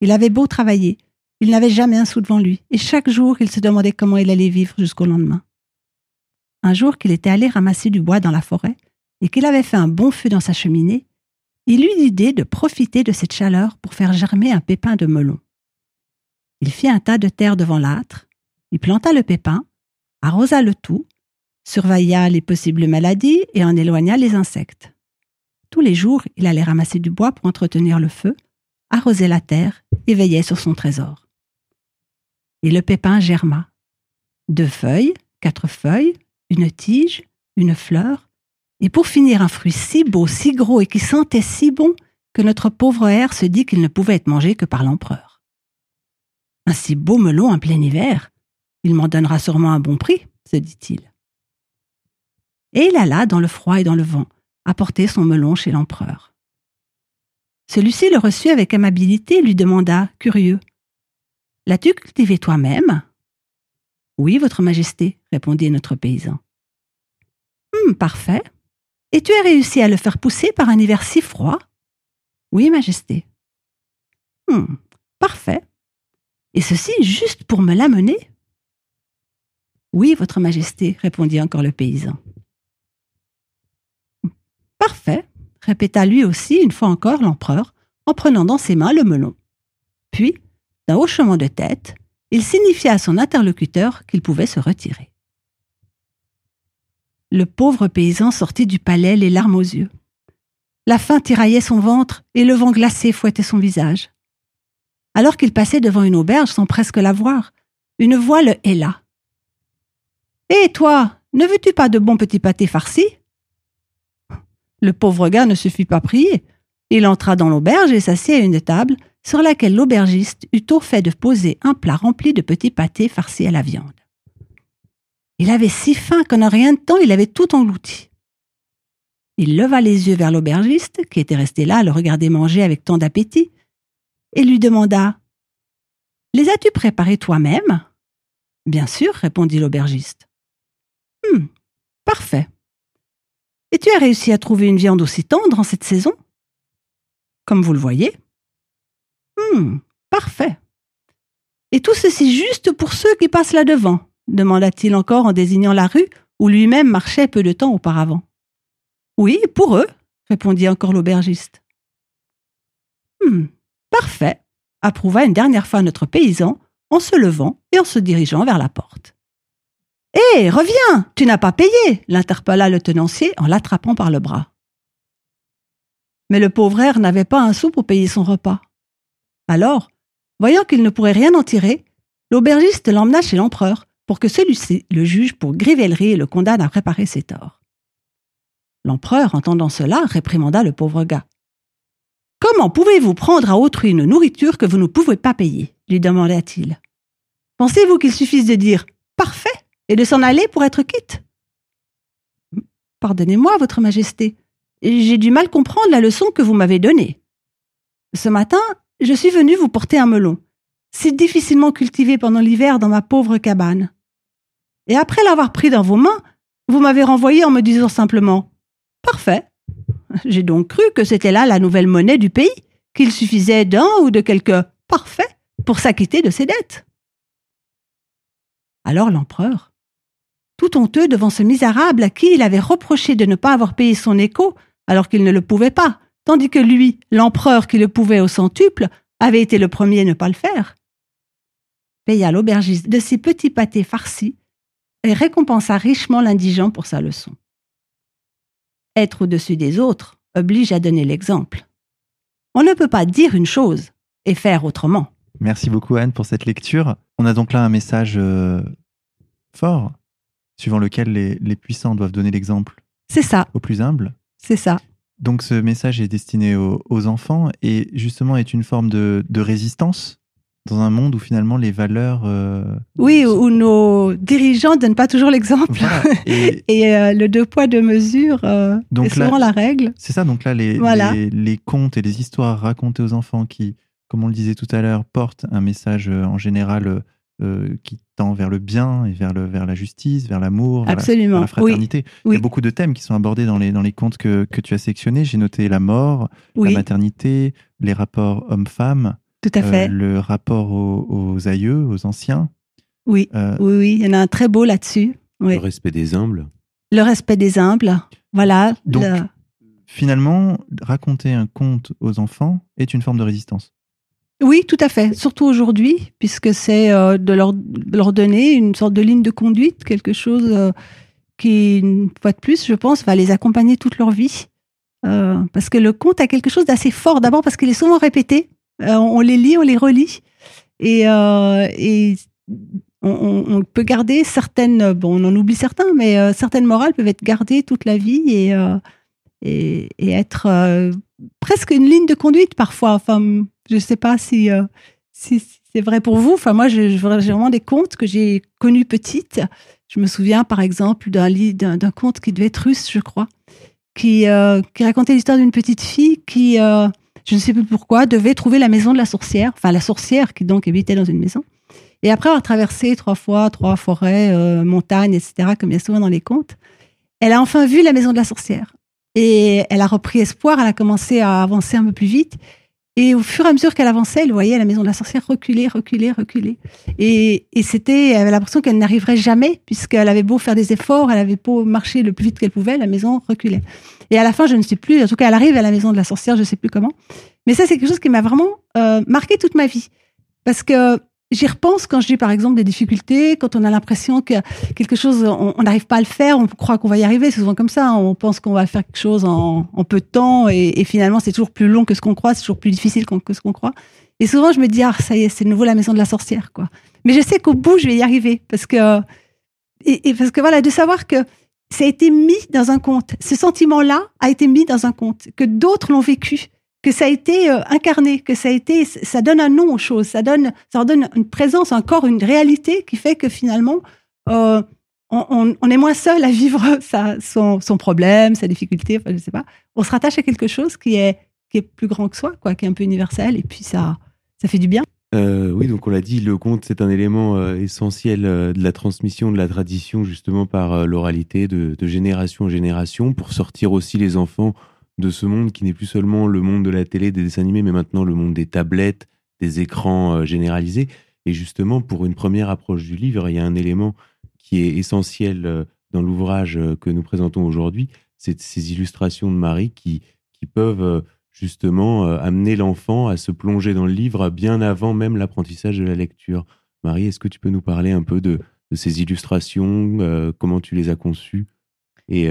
Il avait beau travailler, il n'avait jamais un sou devant lui, et chaque jour il se demandait comment il allait vivre jusqu'au lendemain. Un jour qu'il était allé ramasser du bois dans la forêt, et qu'il avait fait un bon feu dans sa cheminée, il eut l'idée de profiter de cette chaleur pour faire germer un pépin de melon. Il fit un tas de terre devant l'âtre, il planta le pépin, arrosa le tout, surveilla les possibles maladies et en éloigna les insectes. Tous les jours, il allait ramasser du bois pour entretenir le feu, arroser la terre et veillait sur son trésor. Et le pépin germa. Deux feuilles, quatre feuilles, une tige, une fleur, et pour finir un fruit si beau, si gros et qui sentait si bon que notre pauvre air se dit qu'il ne pouvait être mangé que par l'empereur. Un si beau melon en plein hiver, il m'en donnera sûrement un bon prix, se dit-il. Et il alla dans le froid et dans le vent, apporter son melon chez l'empereur. Celui-ci le reçut avec amabilité et lui demanda, curieux, L'as-tu cultivé toi-même Oui, Votre Majesté, répondit notre paysan. Hum, parfait. Et tu as réussi à le faire pousser par un hiver si froid Oui, Majesté. Hum, parfait. Et ceci juste pour me l'amener Oui, Votre Majesté, répondit encore le paysan. Parfait, répéta lui aussi une fois encore l'empereur, en prenant dans ses mains le melon. Puis, d'un hochement de tête, il signifia à son interlocuteur qu'il pouvait se retirer. Le pauvre paysan sortit du palais les larmes aux yeux. La faim tiraillait son ventre et le vent glacé fouettait son visage. Alors qu'il passait devant une auberge sans presque la voir, une voix le héla. Hé, toi, ne veux-tu pas de bons petits pâtés farcis? Le pauvre gars ne se fit pas prier. Il entra dans l'auberge et s'assit à une table sur laquelle l'aubergiste eut tôt fait de poser un plat rempli de petits pâtés farcis à la viande. Il avait si faim qu'en un rien de temps il avait tout englouti. Il leva les yeux vers l'aubergiste, qui était resté là à le regarder manger avec tant d'appétit, et lui demanda Les as-tu préparés toi-même Bien sûr, répondit l'aubergiste. Hum, parfait. Et tu as réussi à trouver une viande aussi tendre en cette saison? Comme vous le voyez. Hum, parfait. Et tout ceci juste pour ceux qui passent là-devant? demanda-t-il encore en désignant la rue où lui-même marchait peu de temps auparavant. Oui, pour eux, répondit encore l'aubergiste. Hum, parfait, approuva une dernière fois notre paysan en se levant et en se dirigeant vers la porte. Hé, reviens, tu n'as pas payé l'interpella le tenancier en l'attrapant par le bras. Mais le pauvre air n'avait pas un sou pour payer son repas. Alors, voyant qu'il ne pourrait rien en tirer, l'aubergiste l'emmena chez l'empereur pour que celui-ci le juge pour grivellerie et le condamne à réparer ses torts. L'empereur, entendant cela, réprimanda le pauvre gars. Comment pouvez-vous prendre à autrui une nourriture que vous ne pouvez pas payer? lui demanda-t-il. Pensez-vous qu'il suffise de dire parfait et de s'en aller pour être quitte Pardonnez-moi, Votre Majesté, j'ai du mal comprendre la leçon que vous m'avez donnée. Ce matin, je suis venu vous porter un melon, si difficilement cultivé pendant l'hiver dans ma pauvre cabane. Et après l'avoir pris dans vos mains, vous m'avez renvoyé en me disant simplement Parfait. J'ai donc cru que c'était là la nouvelle monnaie du pays, qu'il suffisait d'un ou de quelques parfait pour s'acquitter de ses dettes. Alors l'empereur, tout honteux devant ce misérable à qui il avait reproché de ne pas avoir payé son écho alors qu'il ne le pouvait pas, tandis que lui, l'empereur qui le pouvait au centuple, avait été le premier à ne pas le faire. Paya l'aubergiste de ses petits pâtés farcis et récompensa richement l'indigent pour sa leçon. Être au-dessus des autres oblige à donner l'exemple. On ne peut pas dire une chose et faire autrement. Merci beaucoup Anne pour cette lecture. On a donc là un message euh, fort, suivant lequel les, les puissants doivent donner l'exemple C'est ça, aux plus humbles. c'est ça. Donc ce message est destiné aux, aux enfants et justement est une forme de, de résistance dans un monde où finalement les valeurs... euh, Oui, sont- où nos dirigeants ne donnent pas toujours l'exemple. Voilà. Et Et euh, le deux poids, deux mesures euh, Donc est là- souvent la règle. c'est ça, donc là, les, Voilà. les, les contes et les histoires racontées aux enfants qui, comme on le disait tout à l'heure, portent un message euh, en général qui tend vers le bien et vers, le, vers la justice, vers l'amour, vers la- vers Oui, fraternité. Il y oui. a beaucoup de thèmes qui sont abordés dans les, dans les contes que, que tu as sélectionnés. J'ai noté la mort, la maternité, les rapports hommes-femmes, tout à euh, fait. le rapport aux, aux aïeux, aux anciens. Oui, Euh, oui, oui. Il y en a un très beau là-dessus. Oui. Le respect des humbles. Le respect des humbles. Voilà. Donc, le- Finalement, raconter un conte aux enfants est une forme de résistance. Oui, tout à fait. Surtout aujourd'hui, puisque c'est euh, de, leur, leur donner une sorte de ligne de conduite, quelque chose euh, qui, une fois de plus, je pense, va les accompagner toute leur vie. Euh, parce que le conte a quelque chose d'assez fort. D'abord parce qu'il est souvent répété. Euh, on les lit, on les relit. Et, euh, et on, on- peut garder certaines, bon, on en oublie certains, mais euh, certaines morales peuvent être gardées toute la vie et, et, et être presque une ligne de conduite parfois. Enfin, je ne sais pas si, euh, si, c'est vrai pour vous. Enfin, moi, j'ai vraiment des contes que j'ai connus petites. Je me souviens, par exemple, d'un d'un conte qui devait être russe, je crois, qui, euh, racontait l'histoire d'une petite fille qui, euh, je ne sais plus pourquoi, devait trouver la maison de la sorcière. Enfin, la sorcière qui donc habitait dans une maison. Et après avoir traversé trois fois trois forêts, montagnes, etc., comme il y a souvent dans les contes, elle a enfin vu la maison de la sorcière. Et elle a repris espoir, elle a commencé à avancer un peu plus vite. Et au fur et à mesure qu'elle avançait, elle voyait la maison de la sorcière reculer, reculer, reculer. Et, et c'était, elle avait l'impression qu'elle n'arriverait jamais, puisqu'elle avait beau faire des efforts, elle avait beau marcher le plus vite qu'elle pouvait, la maison reculait. Et à la fin, je ne sais plus, en tout cas, elle arrive à la maison de la sorcière, je ne sais plus comment. Mais ça, c'est quelque chose qui m'a vraiment euh, marqué toute ma vie. Parce que j'y repense quand j'ai, par exemple, des difficultés, quand on a l'impression que quelque chose, on n'arrive pas à le faire, on croit qu'on va y arriver, c'est souvent comme ça, hein. on pense qu'on va faire quelque chose en, peu de temps, et, finalement, c'est toujours plus long que ce qu'on croit, c'est toujours plus difficile que ce qu'on croit. Et souvent, je me dis, ah, ça y est, c'est nouveau la maison de la sorcière, quoi. Mais je sais qu'au bout, je vais y arriver, parce que, et, et parce que voilà, de savoir que ça a été mis dans un conte, ce sentiment-là a été mis dans un conte, que d'autres l'ont vécu, que ça a été euh, incarné, que ça a été, ça donne un nom aux choses, ça donne, ça donne une présence, encore une réalité qui fait que finalement, euh, on, est moins seul à vivre son, problème, sa difficulté, enfin, je sais pas. On se rattache à quelque chose qui est, qui est plus grand que soi, quoi, qui est un peu universel, et puis ça, ça fait du bien. Euh, oui, donc on l'a dit, le conte, c'est un élément essentiel de la transmission de la tradition, justement par l'oralité de génération en génération, pour sortir aussi les enfants de ce monde qui n'est plus seulement le monde de la télé, des dessins animés, mais maintenant le monde des tablettes, des écrans euh, généralisés. Et justement, pour une première approche du livre, il y a un élément qui est essentiel euh, dans l'ouvrage euh, que nous présentons aujourd'hui, c'est ces illustrations de Marie qui, qui peuvent justement amener l'enfant à se plonger dans le livre bien avant même l'apprentissage de la lecture. Marie, est-ce que tu peux nous parler un peu de, ces illustrations, comment tu les as conçues et,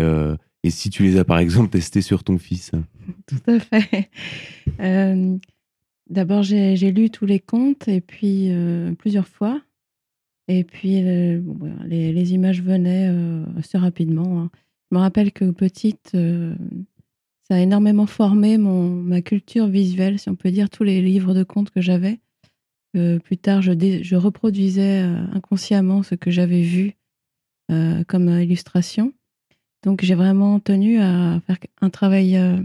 et si tu les as par exemple testées sur ton fils Tout à fait. Euh, D'abord, j'ai lu tous les contes et puis euh, plusieurs fois. Et puis, euh, les, images venaient assez rapidement. hein. Je me rappelle que petite, ça a énormément formé mon, ma culture visuelle, si on peut dire, tous les livres de contes que j'avais. Plus tard, je, reproduisais inconsciemment ce que j'avais vu comme illustration. Donc, j'ai vraiment tenu à faire un travail euh,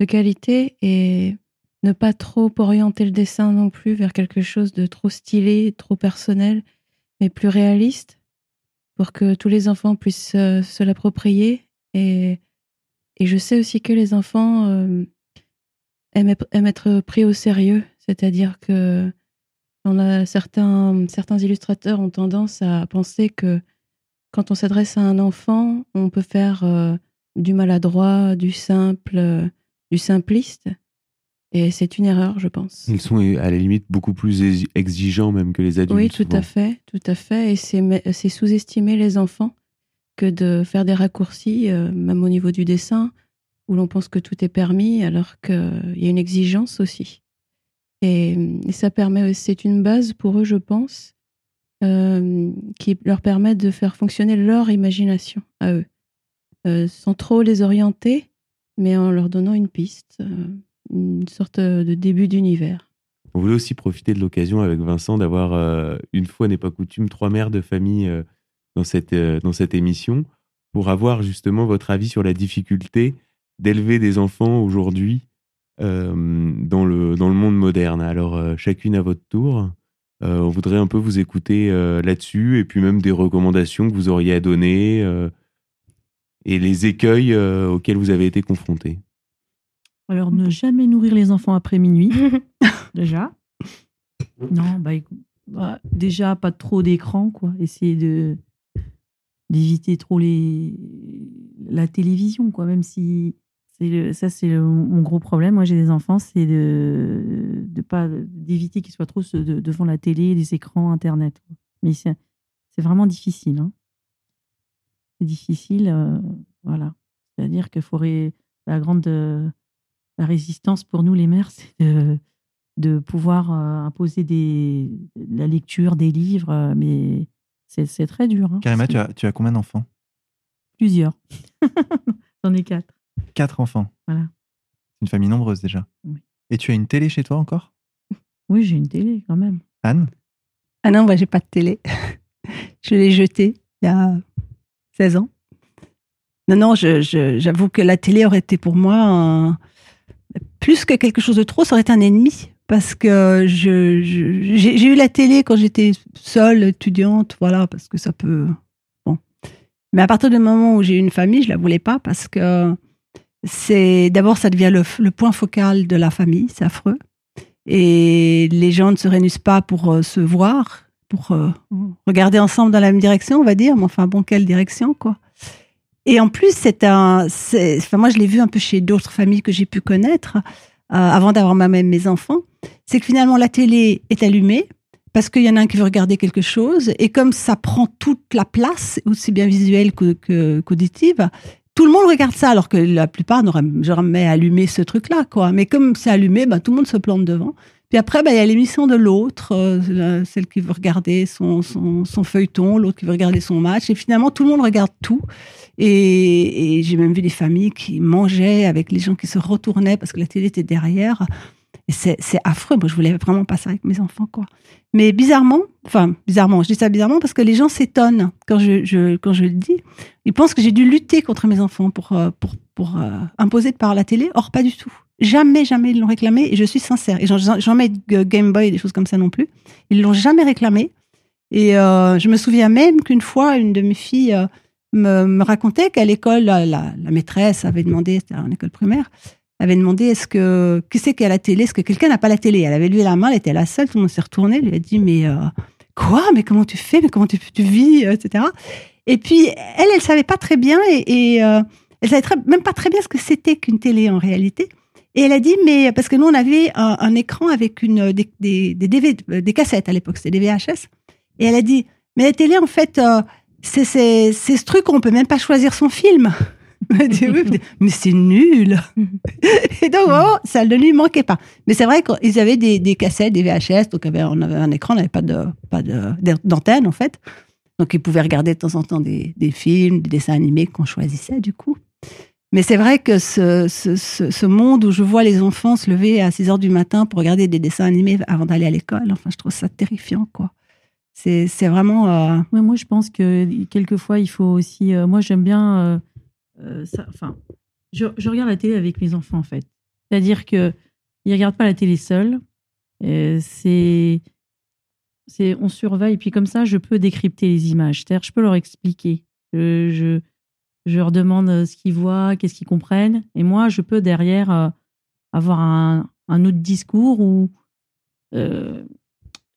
de qualité et ne pas trop orienter le dessin non plus vers quelque chose de trop stylé, trop personnel, mais plus réaliste pour que tous les enfants puissent euh, se l'approprier. Et, je sais aussi que les enfants euh, aiment, être- pris au sérieux, c'est-à-dire que certains illustrateurs ont tendance à penser que quand on s'adresse à un enfant, on peut faire euh, du maladroit, du simple, euh, du simpliste. Et c'est une erreur, je pense. Ils sont à la limite beaucoup plus exigeants même que les adultes. Oui, tout à fait, tout à fait. Et c'est sous-estimer les enfants que de faire des raccourcis, euh, même au niveau du dessin, où l'on pense que tout est permis, alors qu'il y a une exigence aussi. Et, ça permet, c'est une base pour eux, je pense, euh, qui leur permet de faire fonctionner leur imagination à eux, euh, sans trop les orienter, mais en leur donnant une piste, une sorte de début d'univers. On voulait aussi profiter de l'occasion avec Vincent d'avoir, une fois n'est pas coutume, trois mères de famille dans cette, euh, dans cette émission pour avoir justement votre avis sur la difficulté d'élever des enfants aujourd'hui euh, dans, le, dans le monde moderne. Alors, euh, chacune à votre tour, on voudrait un peu vous écouter là-dessus et puis même des recommandations que vous auriez à donner et les écueils auxquels vous avez été confrontés. Alors, ne jamais nourrir les enfants après minuit, déjà. Non, bah, bah, déjà, pas trop d'écran, quoi. Essayer de d'éviter trop les la télévision quoi même si ça c'est mon gros problème moi j'ai des enfants c'est de de pas d'éviter qu'ils soient trop devant la télé les écrans internet mais c'est vraiment difficile hein. c'est difficile euh, voilà c'est à dire qu'il faudrait la grande la résistance pour nous les mères c'est de de pouvoir euh, imposer des la lecture des livres euh, mais c'est très dur. Hein. Karima, tu as, tu as combien d'enfants? Plusieurs. J'en ai quatre. Quatre enfants. Voilà. Une famille nombreuse déjà. Oui. Et tu as une télé chez toi encore? Oui, j'ai une télé quand même. Anne? Ah non, moi j'ai pas de télé. je l'ai jetée il y a 16 ans. Non, non, j'avoue que la télé aurait été pour moi plus que quelque chose de trop, ça aurait été un ennemi parce que je, j'ai eu la télé quand j'étais seule, étudiante, voilà, parce que ça peut. Bon. Mais à partir du moment où j'ai eu une famille, je la voulais pas parce que c'est d'abord ça devient le, point focal de la famille, c'est affreux. Et les gens ne se réunissent pas pour euh, se voir, pour euh, regarder ensemble dans la même direction, on va dire. Mais enfin, bon, quelle direction, quoi. Et en plus, c'est un. Enfin, moi, je l'ai vu un peu chez d'autres familles que j'ai pu connaître. Euh, avant d'avoir moi-même mes enfants, c'est que finalement la télé est allumée parce qu'il y en a un qui veut regarder quelque chose et comme ça prend toute la place, aussi bien visuelle qu'auditive, tout le monde regarde ça alors que la plupart n'auraient jamais allumé ce truc-là, quoi. Mais comme c'est allumé, ben, tout le monde se plante devant. Puis après, ben, il y a l'émission de l'autre, euh, celle qui veut regarder son feuilleton, l'autre qui veut regarder son match. Et finalement, tout le monde regarde tout. Et, j'ai même vu des familles qui mangeaient avec les gens qui se retournaient parce que la télé était derrière. C'est affreux. Moi, je voulais vraiment pas ça avec mes enfants, quoi. Mais bizarrement, enfin, bizarrement, je dis ça bizarrement parce que les gens s'étonnent quand je, quand je le dis. Ils pensent que j'ai dû lutter contre mes enfants pour, euh, pour, pour euh, imposer par la télé. Or, pas du tout. Jamais, jamais ils l'ont réclamé et je suis sincère. Et mets Game Boy et des choses comme ça non plus. Ils l'ont jamais réclamé. Et euh, je me souviens même qu'une fois, une de mes filles me, racontait qu'à l'école, la, maîtresse avait demandé, c'était en école primaire, avait demandé est-ce que, qui c'est qui a la télé? Est-ce que quelqu'un n'a pas la télé? Elle avait levé la main, elle était la seule, tout le monde s'est retourné, elle lui a dit mais euh, quoi? Mais comment tu fais? Mais comment tu, vis? Etc. Et puis elle, elle savait pas très bien et, euh, elle savait même pas très bien ce que c'était qu'une télé en réalité. Et elle a dit, mais parce que nous, on avait un, écran avec une, des, des, des, des cassettes à l'époque, c'était des VHS. Et elle a dit, mais la télé, en fait, euh, c'est ce truc où on peut même pas choisir son film. mais c'est nul. et donc, oh, ça ne lui manquait pas. Mais c'est vrai qu'ils avaient des, des, cassettes, des VHS, donc on avait un écran, on n'avait pas de pas d'antenne en fait. Donc ils pouvaient regarder de temps en temps des, des films, des dessins animés qu'on choisissait du coup. Mais c'est vrai que ce, ce, ce, monde où je vois les enfants se lever à 6 heures du matin pour regarder des dessins animés avant d'aller à l'école, enfin, je trouve ça terrifiant, quoi. C'est vraiment. Euh, moi, je pense que quelquefois, il faut aussi. Euh, moi, j'aime bien. Euh, ça, enfin, je, regarde la télé avec mes enfants, en fait. C'est-à-dire qu'ils ne regardent pas la télé seuls. C'est. On surveille, et puis comme ça, je peux décrypter les images. C'est-à-dire, je peux leur expliquer. Je, je, leur demande ce qu'ils voient, qu'est-ce qu'ils comprennent. Et moi, je peux derrière avoir un, autre discours où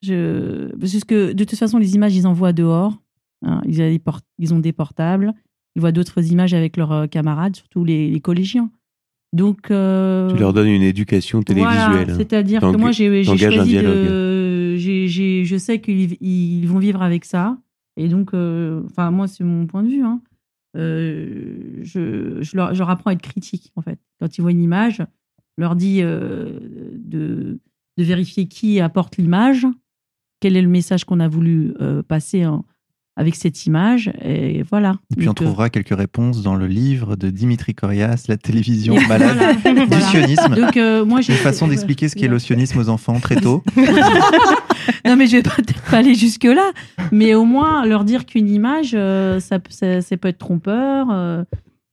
parce que de toute façon, les images, ils envoient dehors. Hein. ils, ils, ont des portables. Ils voient d'autres images avec leurs euh, camarades, surtout les, collégiens. Donc, euh, Tu leur donnes une éducation voilà, télévisuelle. c'est-à-dire que moi, j'ai choisi de. je sais qu'ils ils vont vivre avec ça. Et donc, euh, enfin, moi, c'est mon point de vue. hein. Euh, je, je, leur, je leur apprends à être critique, en fait. Quand ils voient une image, je leur dis de, de vérifier qui apporte l'image, quel est le message qu'on a voulu passer en- avec cette image. Et voilà. Et puis on Donc, euh, trouvera quelques réponses dans le livre de Dimitri Corias, La télévision Voilà. malade du Voilà. sionisme. Donc, euh, moi, j'ai Une façon d'expliquer ce qu'est le sionisme aux enfants très tôt. non, mais je vais peut-être pas aller jusque-là. Mais au moins, leur dire qu'une image, euh, ça, ça, ça peut être trompeur. euh,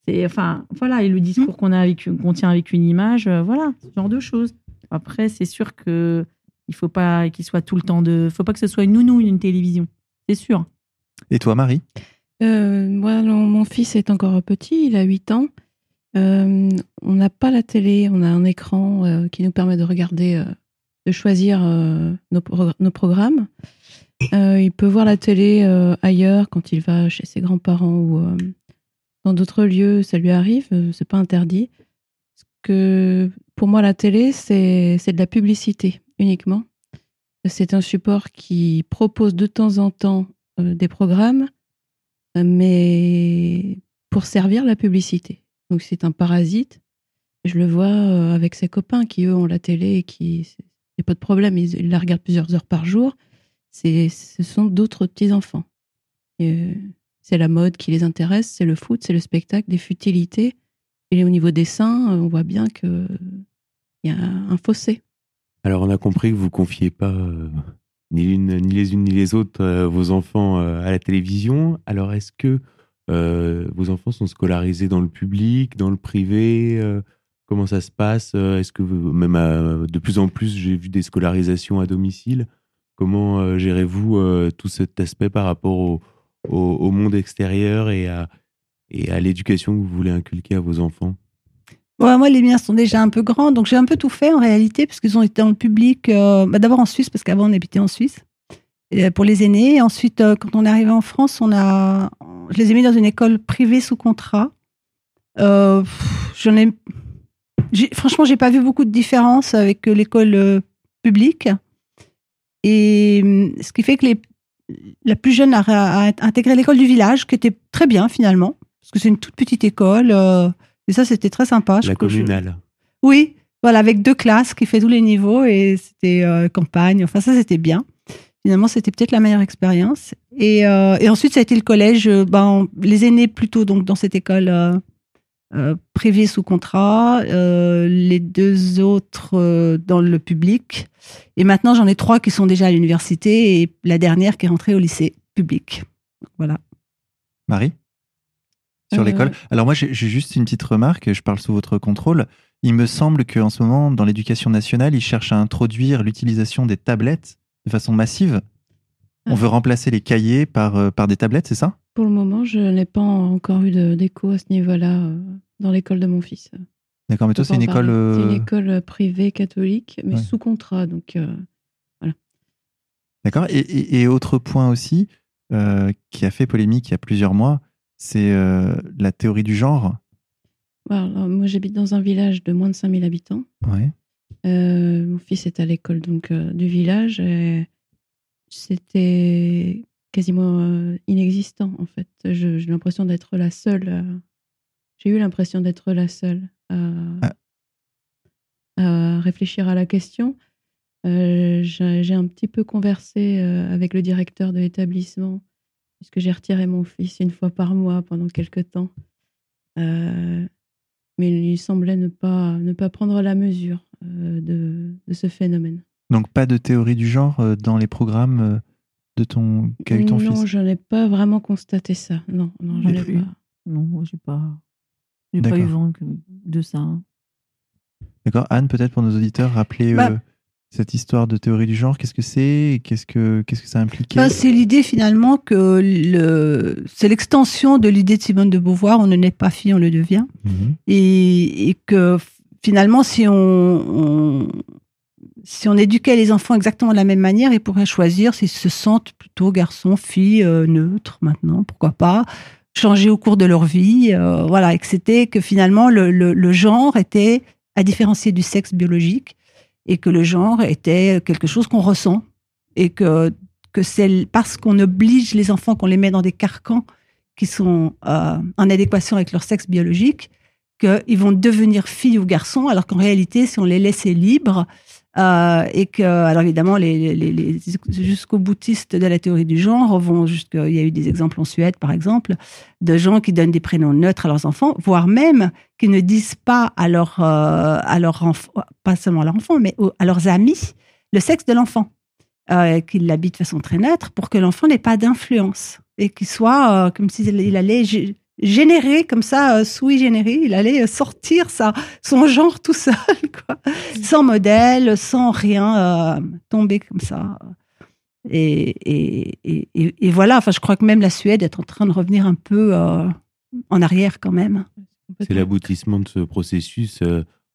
c'est, enfin, voilà, et le discours qu'on a avec, qu'on tient avec une image, voilà, ce genre de choses. Après, c'est sûr que il faut pas qu'il soit tout le temps de. faut pas que ce soit une nounou, une télévision. C'est sûr. Et toi, Marie? Euh, moi, non, mon fils est encore petit, il a 8 ans. Euh, on n'a pas la télé, on a un écran euh, qui nous permet de regarder, de choisir nos, pro- nos programmes. Il peut voir la télé ailleurs quand il va chez ses grands-parents ou dans d'autres lieux, ça lui arrive, c'est pas interdit. Que pour moi, la télé, c'est de la publicité uniquement. C'est un support qui propose de temps en temps des programmes mais pour servir la publicité. Donc c'est un parasite. Je le vois euh, avec ses copains qui, eux, ont la télé et qui, il n'y a pas de problème, ils, ils la regardent plusieurs heures par jour. Ce sont d'autres petits-enfants. Et, euh, C'est la mode qui les intéresse, c'est le foot, c'est le spectacle, des futilités. Et au niveau des seins, euh, on voit bien qu'il y a un fossé. Alors, on a compris que vous confiez pas euh, ni, les unes ni les autres euh, vos enfants euh, à la télévision. Alors, est-ce que euh, vos enfants sont scolarisés dans le public, dans le privé Comment ça se passe Est-ce que vous, même de plus en plus, j'ai vu des scolarisations à domicile Comment gérez-vous tout cet aspect par rapport au, monde extérieur et à l'éducation que vous voulez inculquer à vos enfants? Moi, les miens sont déjà un peu grands, donc j'ai un peu tout fait en réalité, parce qu'ils ont été dans le public, euh, bah, d'abord en Suisse, parce qu'avant on habitait en Suisse, euh, pour les aînés. Ensuite, euh, quand on est arrivé en France, on a, je les ai mis dans une école privée sous contrat. J'en ai, j'ai- franchement, j'ai pas vu beaucoup de différence avec l'école publique. Et hum, ce qui fait que les, la plus jeune a, a intégré l'école du village, qui était très bien finalement, parce que c'est une toute petite école. Et ça, c'était très sympa. La je- communale. oui, voilà, avec deux classes qui fait tous les niveaux et c'était euh, campagne. Enfin, ça, c'était bien. Finalement, c'était peut-être la meilleure expérience. Et, euh, et ensuite, ça a été le collège. euh, Ben, les aînés plutôt donc dans cette école euh, euh, privée sous contrat, euh, les deux autres euh, dans le public. Et maintenant, j'en ai trois qui sont déjà à l'université et la dernière qui est rentrée au lycée public. Voilà. Marie? Sur Euh, l'école Alors moi, j'ai juste une petite remarque, je parle sous votre contrôle. Il me semble qu'en ce moment, dans l'éducation nationale, ils cherchent à introduire l'utilisation des tablettes de façon massive. On Ah. veut remplacer les cahiers par, euh, par des tablettes, c'est ça? Pour le moment, je n'ai pas encore eu d'écho à ce niveau-là euh, dans l'école de mon fils. D'accord, mais toi, c'est une école... C'est euh, une école privée catholique, mais Ouais. sous contrat. Donc, euh, D'accord. Et, et- et autre point aussi, euh, qui a fait polémique il y a plusieurs mois, c'est euh, la théorie du genre? alors, moi, j'habite dans un village de moins de 5000 habitants. Ouais. Euh, mon fils est à l'école donc euh, du village. et C'était quasiment inexistant en fait. Je- J'ai l'impression d'être la seule. J'ai eu l'impression d'être la seule à, à réfléchir à la question. J'ai j'ai un petit peu conversé avec le directeur de l'établissement puisque j'ai retiré mon fils une fois par mois pendant quelques temps? Euh, mais il semblait ne pas, ne pas prendre la mesure euh, de, de ce phénomène. Donc pas de théorie du genre euh, dans les programmes euh, de ton qu'a eu ton non, fils? je n'ai pas vraiment constaté ça. Non, non, je Non n'ai plus. pas. Non, j'ai pas, j'ai pas D'accord. eu vent de ça. hein. D'accord. Anne, peut-être pour nos auditeurs, rappeler Bah. Cette histoire de théorie du genre. Qu'est-ce que c'est Qu'est-ce que qu'est-ce que ça impliquait Ben, c'est l'idée finalement que le, c'est l'extension de l'idée de Simone de Beauvoir, on ne naît pas fille, on le devient. Mhm. Et, et que finalement, si on, on- si on éduquait les enfants exactement de la même manière, ils pourraient choisir s'ils se sentent plutôt garçon, fille, euh, neutre maintenant, pourquoi pas. changé au cours de leur vie, euh, voilà, et que c'était que finalement le, le, le, genre était à différencier du sexe biologique et que le genre était quelque chose qu'on ressent et que que c'est parce qu'on oblige les enfants, qu'on les met dans des carcans qui sont euh, en adéquation avec leur sexe biologique, qu'ils vont devenir filles ou garçons, alors qu'en réalité, si on les laissait libres, euh, et que, alors évidemment, les, jusqu'aux boutistes de la théorie du genre vont jusqu'à, il y a eu des exemples en Suède, par exemple, de gens qui donnent des prénoms neutres à leurs enfants, voire même qui ne disent pas à leur, euh, à pas seulement à leur enfant, mais à leurs amis, le sexe de l'enfant, euh, qu'ils l'habitent de façon très neutre pour que l'enfant n'ait pas d'influence et qu'il soit euh, comme s'il allait générer comme ça, euh, sui générer, il allait euh, sortir ça, son genre tout seul, quoi, mm. sans modèle, sans rien, euh, tomber comme ça. Et, et, et, et, voilà, enfin, je crois que même la Suède est en train de revenir un peu euh, en arrière quand même. C'est l'aboutissement de ce processus.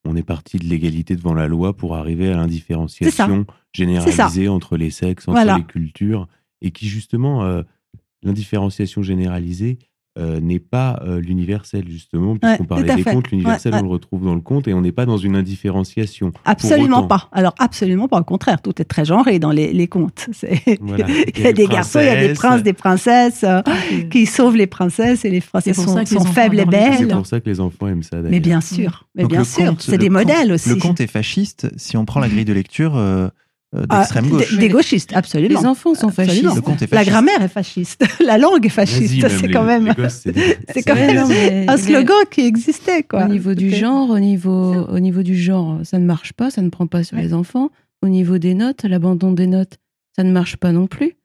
on est parti de l'égalité devant la loi pour arriver à l'indifférenciation généralisée entre les sexes, entre voilà. les cultures, et qui justement, l'indifférenciation généralisée, euh, n'est pas euh, l'universel, justement, puisqu'on ouais, parlait des fait. contes, l'universel, ouais, ouais. on le retrouve dans le conte, et on n'est pas dans une indifférenciation. Absolument pas. Alors, absolument pas. Au contraire, tout est très genré dans les, les contes. Voilà. il, y a, des garçons, il y a des princes, des princesses euh, qui sauvent les princesses, et les princesses sont, sont faibles et belles. C'est pour ça que les enfants aiment ça, Mais bien sûr, mais bien sûr. C'est des modèles aussi. Le conte est fasciste. Si on prend la grille de lecture euh, d'extrême ah, gauche. Des, gauchistes, absolument. Les enfants sont fascistes. Le conte est fasciste. La grammaire est fasciste. La langue est fasciste. C'est quand même, c'est quand même non, un slogan qui existait, quoi. Au niveau du genre, au niveau, au niveau du genre, ça ne marche pas, ça ne prend pas sur ouais. les enfants. Au niveau des notes, l'abandon des notes, ça ne marche pas non plus,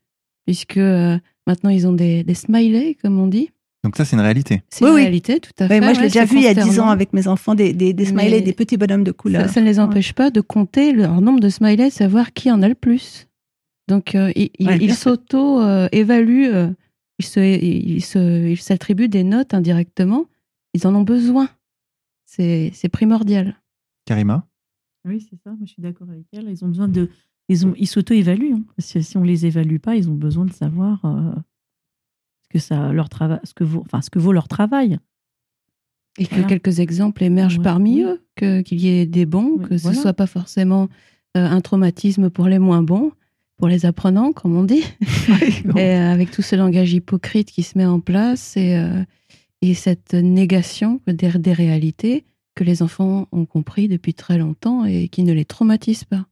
puisque euh, maintenant ils ont des, des smileys, comme on dit. Donc ça, c'est une réalité. C'est une oui, réalité, tout à fait. Oui, moi, je l'ai déjà vu il y a 10 ans avec mes enfants, des, des, des smileys, des petits bonhommes de couleur. Ça, ça ne les empêche ouais. pas de compter leur nombre de smileys, savoir qui en a le plus. Donc, euh, ils ouais, il s'auto-évaluent, euh, ils s'attribuent se, se, ils des notes indirectement. Ils en ont besoin. C'est primordial. Karima? Oui, c'est ça. Moi, je suis d'accord avec elle. Ils ont besoin de... Ils, ont... ils s'auto-évaluent. Hein. Si, si on ne les évalue pas, ils ont besoin de savoir... Euh que ça leur travail, ce que vaut, enfin ce que vaut leur travail. Et voilà. que quelques exemples émergent ouais. parmi eux, que qu'il y ait des bons, que voilà. ce soit pas forcément euh, un traumatisme pour les moins bons, pour les apprenants, comme on dit, et euh, avec tout ce langage hypocrite qui se met en place et, euh, et cette négation des, des réalités que les enfants ont compris depuis très longtemps et qui ne les traumatisent pas.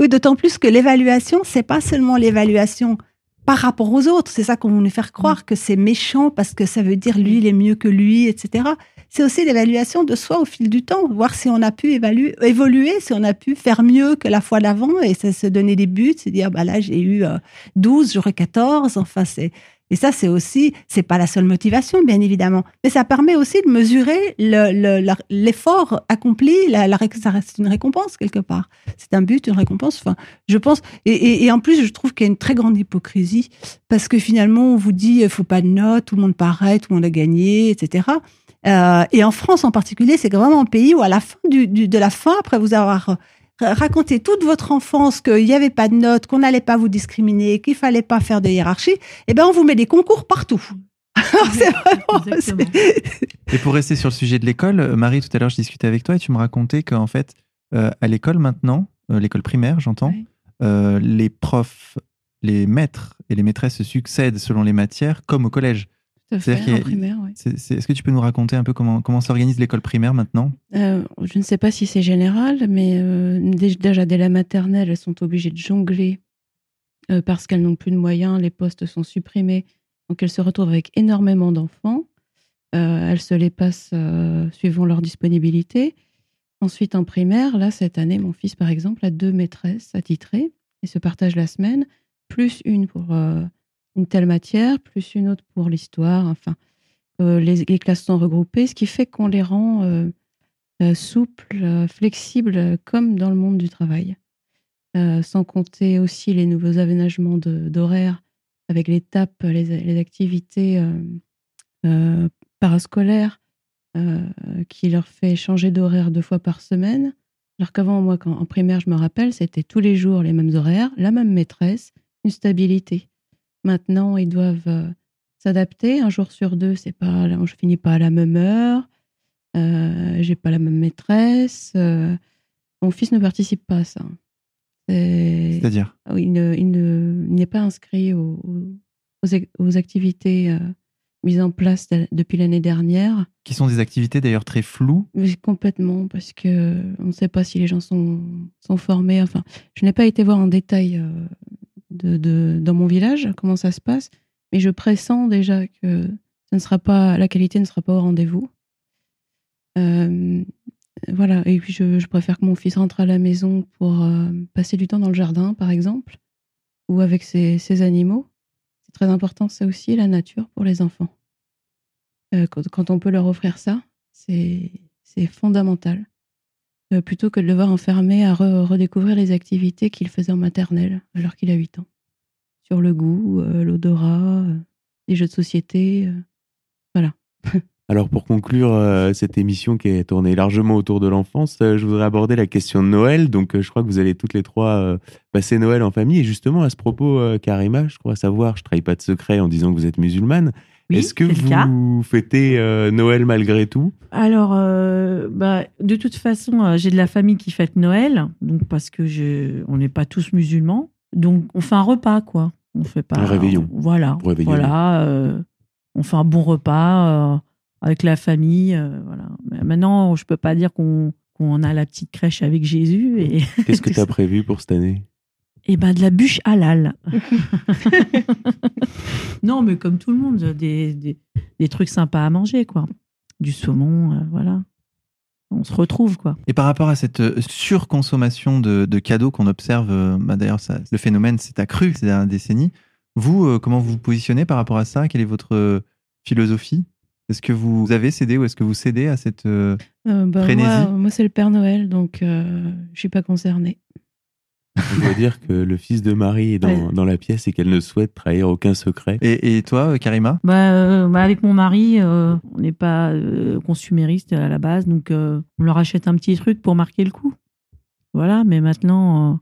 Oui, d'autant plus que l'évaluation, c'est pas seulement l'évaluation par rapport aux autres. C'est ça qu'on veut nous faire croire mmh. que c'est méchant parce que ça veut dire lui, il est mieux que lui, etc. C'est aussi l'évaluation de soi au fil du temps, voir si on a pu évaluer, évoluer, si on a pu faire mieux que la fois d'avant et ça, se donner des buts, se dire, bah là, j'ai eu 12, euh, j'aurai 14. Enfin, c'est, et ça, c'est aussi, c'est pas la seule motivation, bien évidemment, mais ça permet aussi de mesurer l'effort le, le, accompli. La, ça une récompense quelque part. C'est un but, une récompense. Enfin, je pense. Et, en plus, je trouve qu'il y a une très grande hypocrisie parce que finalement, on vous dit, il faut pas de notes, tout le monde paraît, tout le monde a gagné, etc. Euh, et en France en particulier, c'est vraiment un pays où à la fin de la fin, après vous avoir raconter toute votre enfance qu'il n'y avait pas de notes, qu'on n'allait pas vous discriminer, qu'il fallait pas faire de hiérarchie, eh ben on vous met des concours partout. vraiment, et pour rester sur le sujet de l'école, Marie, tout à l'heure, je discutais avec toi et tu me racontais qu'en fait, euh, à l'école maintenant, euh, l'école primaire, j'entends, oui. euh, les profs, les maîtres et les maîtresses se succèdent selon les matières, comme au collège. Ouais. Est-ce est que tu peux nous raconter un peu comment, comment s'organise l'école primaire maintenant? Euh, Je ne sais pas si c'est général, mais euh, déjà dès la maternelle, elles sont obligées de jongler euh, parce qu'elles n'ont plus de moyens, les postes sont supprimés. Donc elles se retrouvent avec énormément d'enfants. Elles se les passent suivant leur disponibilité. Ensuite, en primaire, là, cette année, mon fils, par exemple, a deux maîtresses attitrées et se partagent la semaine, plus une pour une telle matière, plus une autre pour l'histoire. Enfin, euh, les, classes sont regroupées, ce qui fait qu'on les rend euh, euh, souples, flexibles, comme dans le monde du travail. sans compter aussi les nouveaux aménagements d'horaires avec les les, activités parascolaires, qui leur fait changer d'horaire deux fois par semaine. Alors qu'avant, moi, en primaire, je me rappelle, c'était tous les jours les mêmes horaires, la même maîtresse, une stabilité. Maintenant, ils doivent euh, s'adapter. Un jour sur deux, c'est pas, je finis pas à la même heure. Euh, j'ai pas la même maîtresse. Euh, mon fils ne participe pas à ça. C'est-à-dire? Il, n'est pas inscrit aux, aux, activités euh, mises en place depuis l'année dernière. Qui sont des activités d'ailleurs très floues Complètement, parce que on ne sait pas si les gens sont, sont formés. Enfin, je n'ai pas été voir en détail de, dans mon village comment ça se passe, mais je pressens déjà que ça ne sera pas, la qualité ne sera pas au rendez-vous. Euh, voilà, et puis je, préfère que mon fils rentre à la maison pour euh, passer du temps dans le jardin, par exemple, ou avec ses, animaux. C'est très important, ça aussi, la nature pour les enfants. Euh, quand, on peut leur offrir ça, c'est fondamental. Plutôt que de le voir enfermé à redécouvrir les activités qu'il faisait en maternelle alors qu'il a 8 ans. Sur le goût, l'odorat, les jeux de société. voilà. Alors pour conclure euh, cette émission qui est tournée largement autour de l'enfance, euh, je voudrais aborder la question de Noël. Donc euh, je crois que vous allez toutes les trois passer Noël en famille. Et justement à ce propos, Karima, je crois savoir, je trahis pas de secret en disant que vous êtes musulmane. Est-ce que vous fêtez Noël malgré tout? Alors, bah, de toute façon, j'ai de la famille qui fête Noël, donc parce que je, on n'est pas tous musulmans, donc on fait un repas, quoi. On fait pas un réveillon. Voilà, voilà. on fait un bon repas avec la famille. Euh, voilà. Maintenant, je peux pas dire qu'on a la petite crèche avec Jésus. Et... Qu'est-ce que tu as prévu pour cette année? Eh ben, de la bûche halal. non, mais comme tout le monde, des, des, des, trucs sympas à manger, quoi. Du saumon, euh, voilà. On se retrouve, quoi. Et par rapport à cette euh, surconsommation de, de cadeaux qu'on observe, bah d'ailleurs, le phénomène s'est accru ces dernières décennies. Vous, comment vous vous positionnez par rapport à ça? Quelle est votre philosophie? Est-ce que vous avez cédé ou est-ce que vous cédez à cette euh, euh, bah, frénésie? Moi, c'est le Père Noël, donc euh, je suis pas concernée. On doit dire que le fils de Marie est dans, la pièce et qu'elle ne souhaite trahir aucun secret. Et, toi, Karima? Bah, bah, Avec mon mari, on n'est pas consumériste à la base, donc on leur achète un petit truc pour marquer le coup. Voilà, mais maintenant,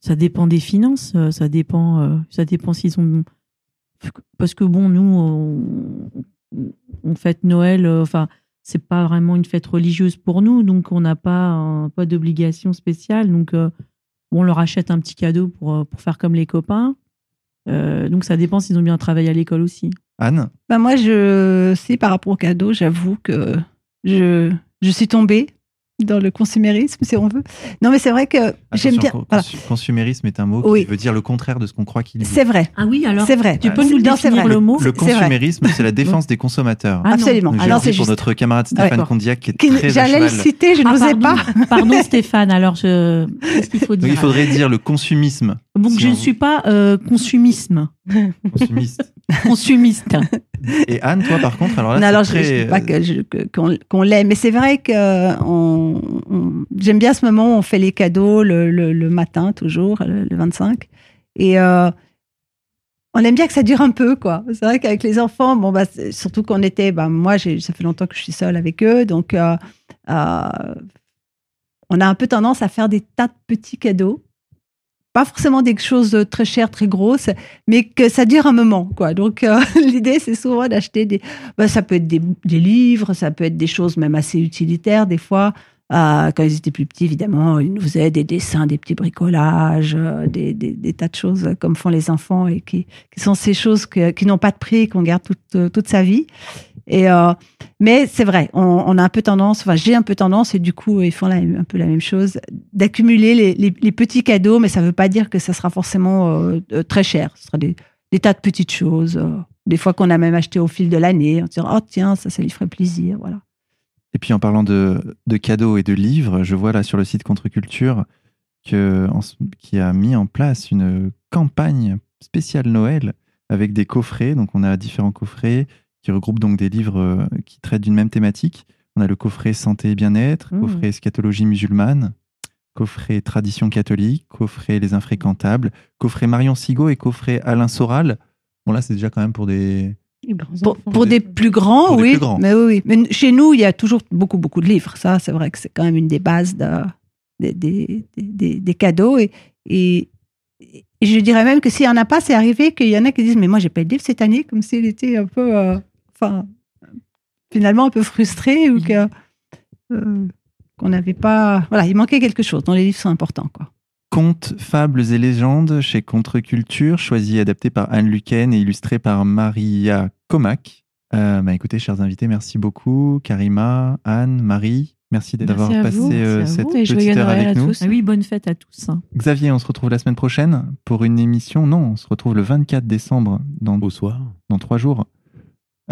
ça dépend des finances, ça dépend, ça dépend s'ils ont. Parce que bon, nous, on fête Noël, euh, enfin, c'est pas vraiment une fête religieuse pour nous, donc on n'a pas, pas d'obligation spéciale. Donc, euh, on leur achète un petit cadeau pour, euh, pour faire comme les copains. donc, ça dépend s'ils ont bien travaillé à l'école aussi. Anne bah Moi, je, si par rapport au cadeau, j'avoue que je, je suis tombée dans le consumérisme, si on veut. Non, mais c'est vrai que j'aime bien. Consumérisme est un mot qui veut dire le contraire de ce qu'on croit qu'il est. C'est vrai. Ah oui, alors. C'est vrai. Tu peux nous définir le mot Le consumérisme, c'est la défense des consommateurs. Ah Absolument. alors c'est pour notre camarade Stéphane Condiac qui est très J'allais le citer, je ah, n'osais pas. Pardon Stéphane. Alors je. Qu'est-ce qu'il faut dire Il faudrait dire le consumisme. Donc je ne suis pas euh, consumisme. Consumiste. Consumiste. Et Anne, toi, par contre, alors là, alors très... je ne dis pas qu'on qu l'est, mais c'est vrai que on, j'aime bien ce moment où on fait les cadeaux le, le, matin, toujours, le, 25. Et euh, on aime bien que ça dure un peu, quoi. C'est vrai qu'avec les enfants, bon, bah, surtout qu'on était, bah, moi, ça fait longtemps que je suis seule avec eux, donc euh, euh, on a un peu tendance à faire des tas de petits cadeaux pas forcément des choses très chères, très grosses, mais que ça dure un moment, quoi. Donc euh, l'idée, c'est souvent d'acheter des, bah, ça peut être des, livres, ça peut être des choses même assez utilitaires des fois. Euh, quand ils étaient plus petits, évidemment, ils nous faisaient des dessins, des petits bricolages, euh, des, des, tas de choses comme font les enfants et qui, sont ces choses qui n'ont pas de prix, qu'on garde toute, toute sa vie. Et euh, mais c'est vrai, on, a un peu tendance, enfin j'ai un peu tendance, et du coup ils font un peu la même chose, d'accumuler les, petits cadeaux, mais ça ne veut pas dire que ça sera forcément euh, euh, très cher. Ce sera des, tas de petites choses, des fois qu'on a même acheté au fil de l'année, en disant oh tiens ça ça lui ferait plaisir, voilà. Et puis en parlant de, cadeaux et de livres, je vois là sur le site Contre-Culture qui a mis en place une campagne spéciale Noël avec des coffrets. Donc on a différents coffrets qui regroupe donc des livres euh, qui traitent d'une même thématique. On a le coffret santé et bien-être, mmh. coffret eschatologie musulmane, coffret tradition catholique, coffret les infréquentables, coffret Marion Sigaud et coffret Alain Soral. Bon là c'est déjà quand même pour des pour, des, plus grands, oui. Mais oui, Mais chez nous, il y a toujours beaucoup, beaucoup de livres. Ça, c'est vrai que c'est quand même une des bases de, des, des, des, cadeaux. Et, et, Et je dirais même que s'il n'y en a pas, c'est arrivé qu'il y en a qui disent Mais moi, j'ai pas eu de livre cette année, comme s'il était un peu. euh, enfin, finalement, un peu frustré ou que. euh, qu'on n'avait pas. Voilà, il manquait quelque chose. dont les livres sont importants, quoi. Contes, fables et légendes chez Contre-Culture, choisi et adapté par Anne Luquen et illustré par Maria Comac. Euh, bah écoutez, chers invités, merci beaucoup. Karima, Anne, Marie, merci d'avoir passé vous, euh, merci à cette vous. Et petite joyeux heure avec à nous. tous. Ah oui, bonne fête à tous. Xavier, on se retrouve la semaine prochaine pour une émission. Non, on se retrouve le 24 décembre, dans, Au soir, dans trois jours,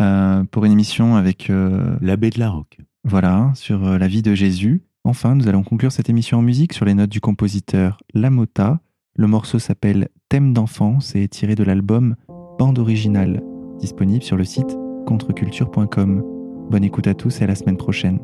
euh, pour une émission avec euh, l'abbé de la Roque. Voilà, sur euh, la vie de Jésus. Enfin, nous allons conclure cette émission en musique sur les notes du compositeur Lamota. Le morceau s'appelle Thème d'enfance et est tiré de l'album Bande originale, disponible sur le site contreculture.com. Bonne écoute à tous et à la semaine prochaine.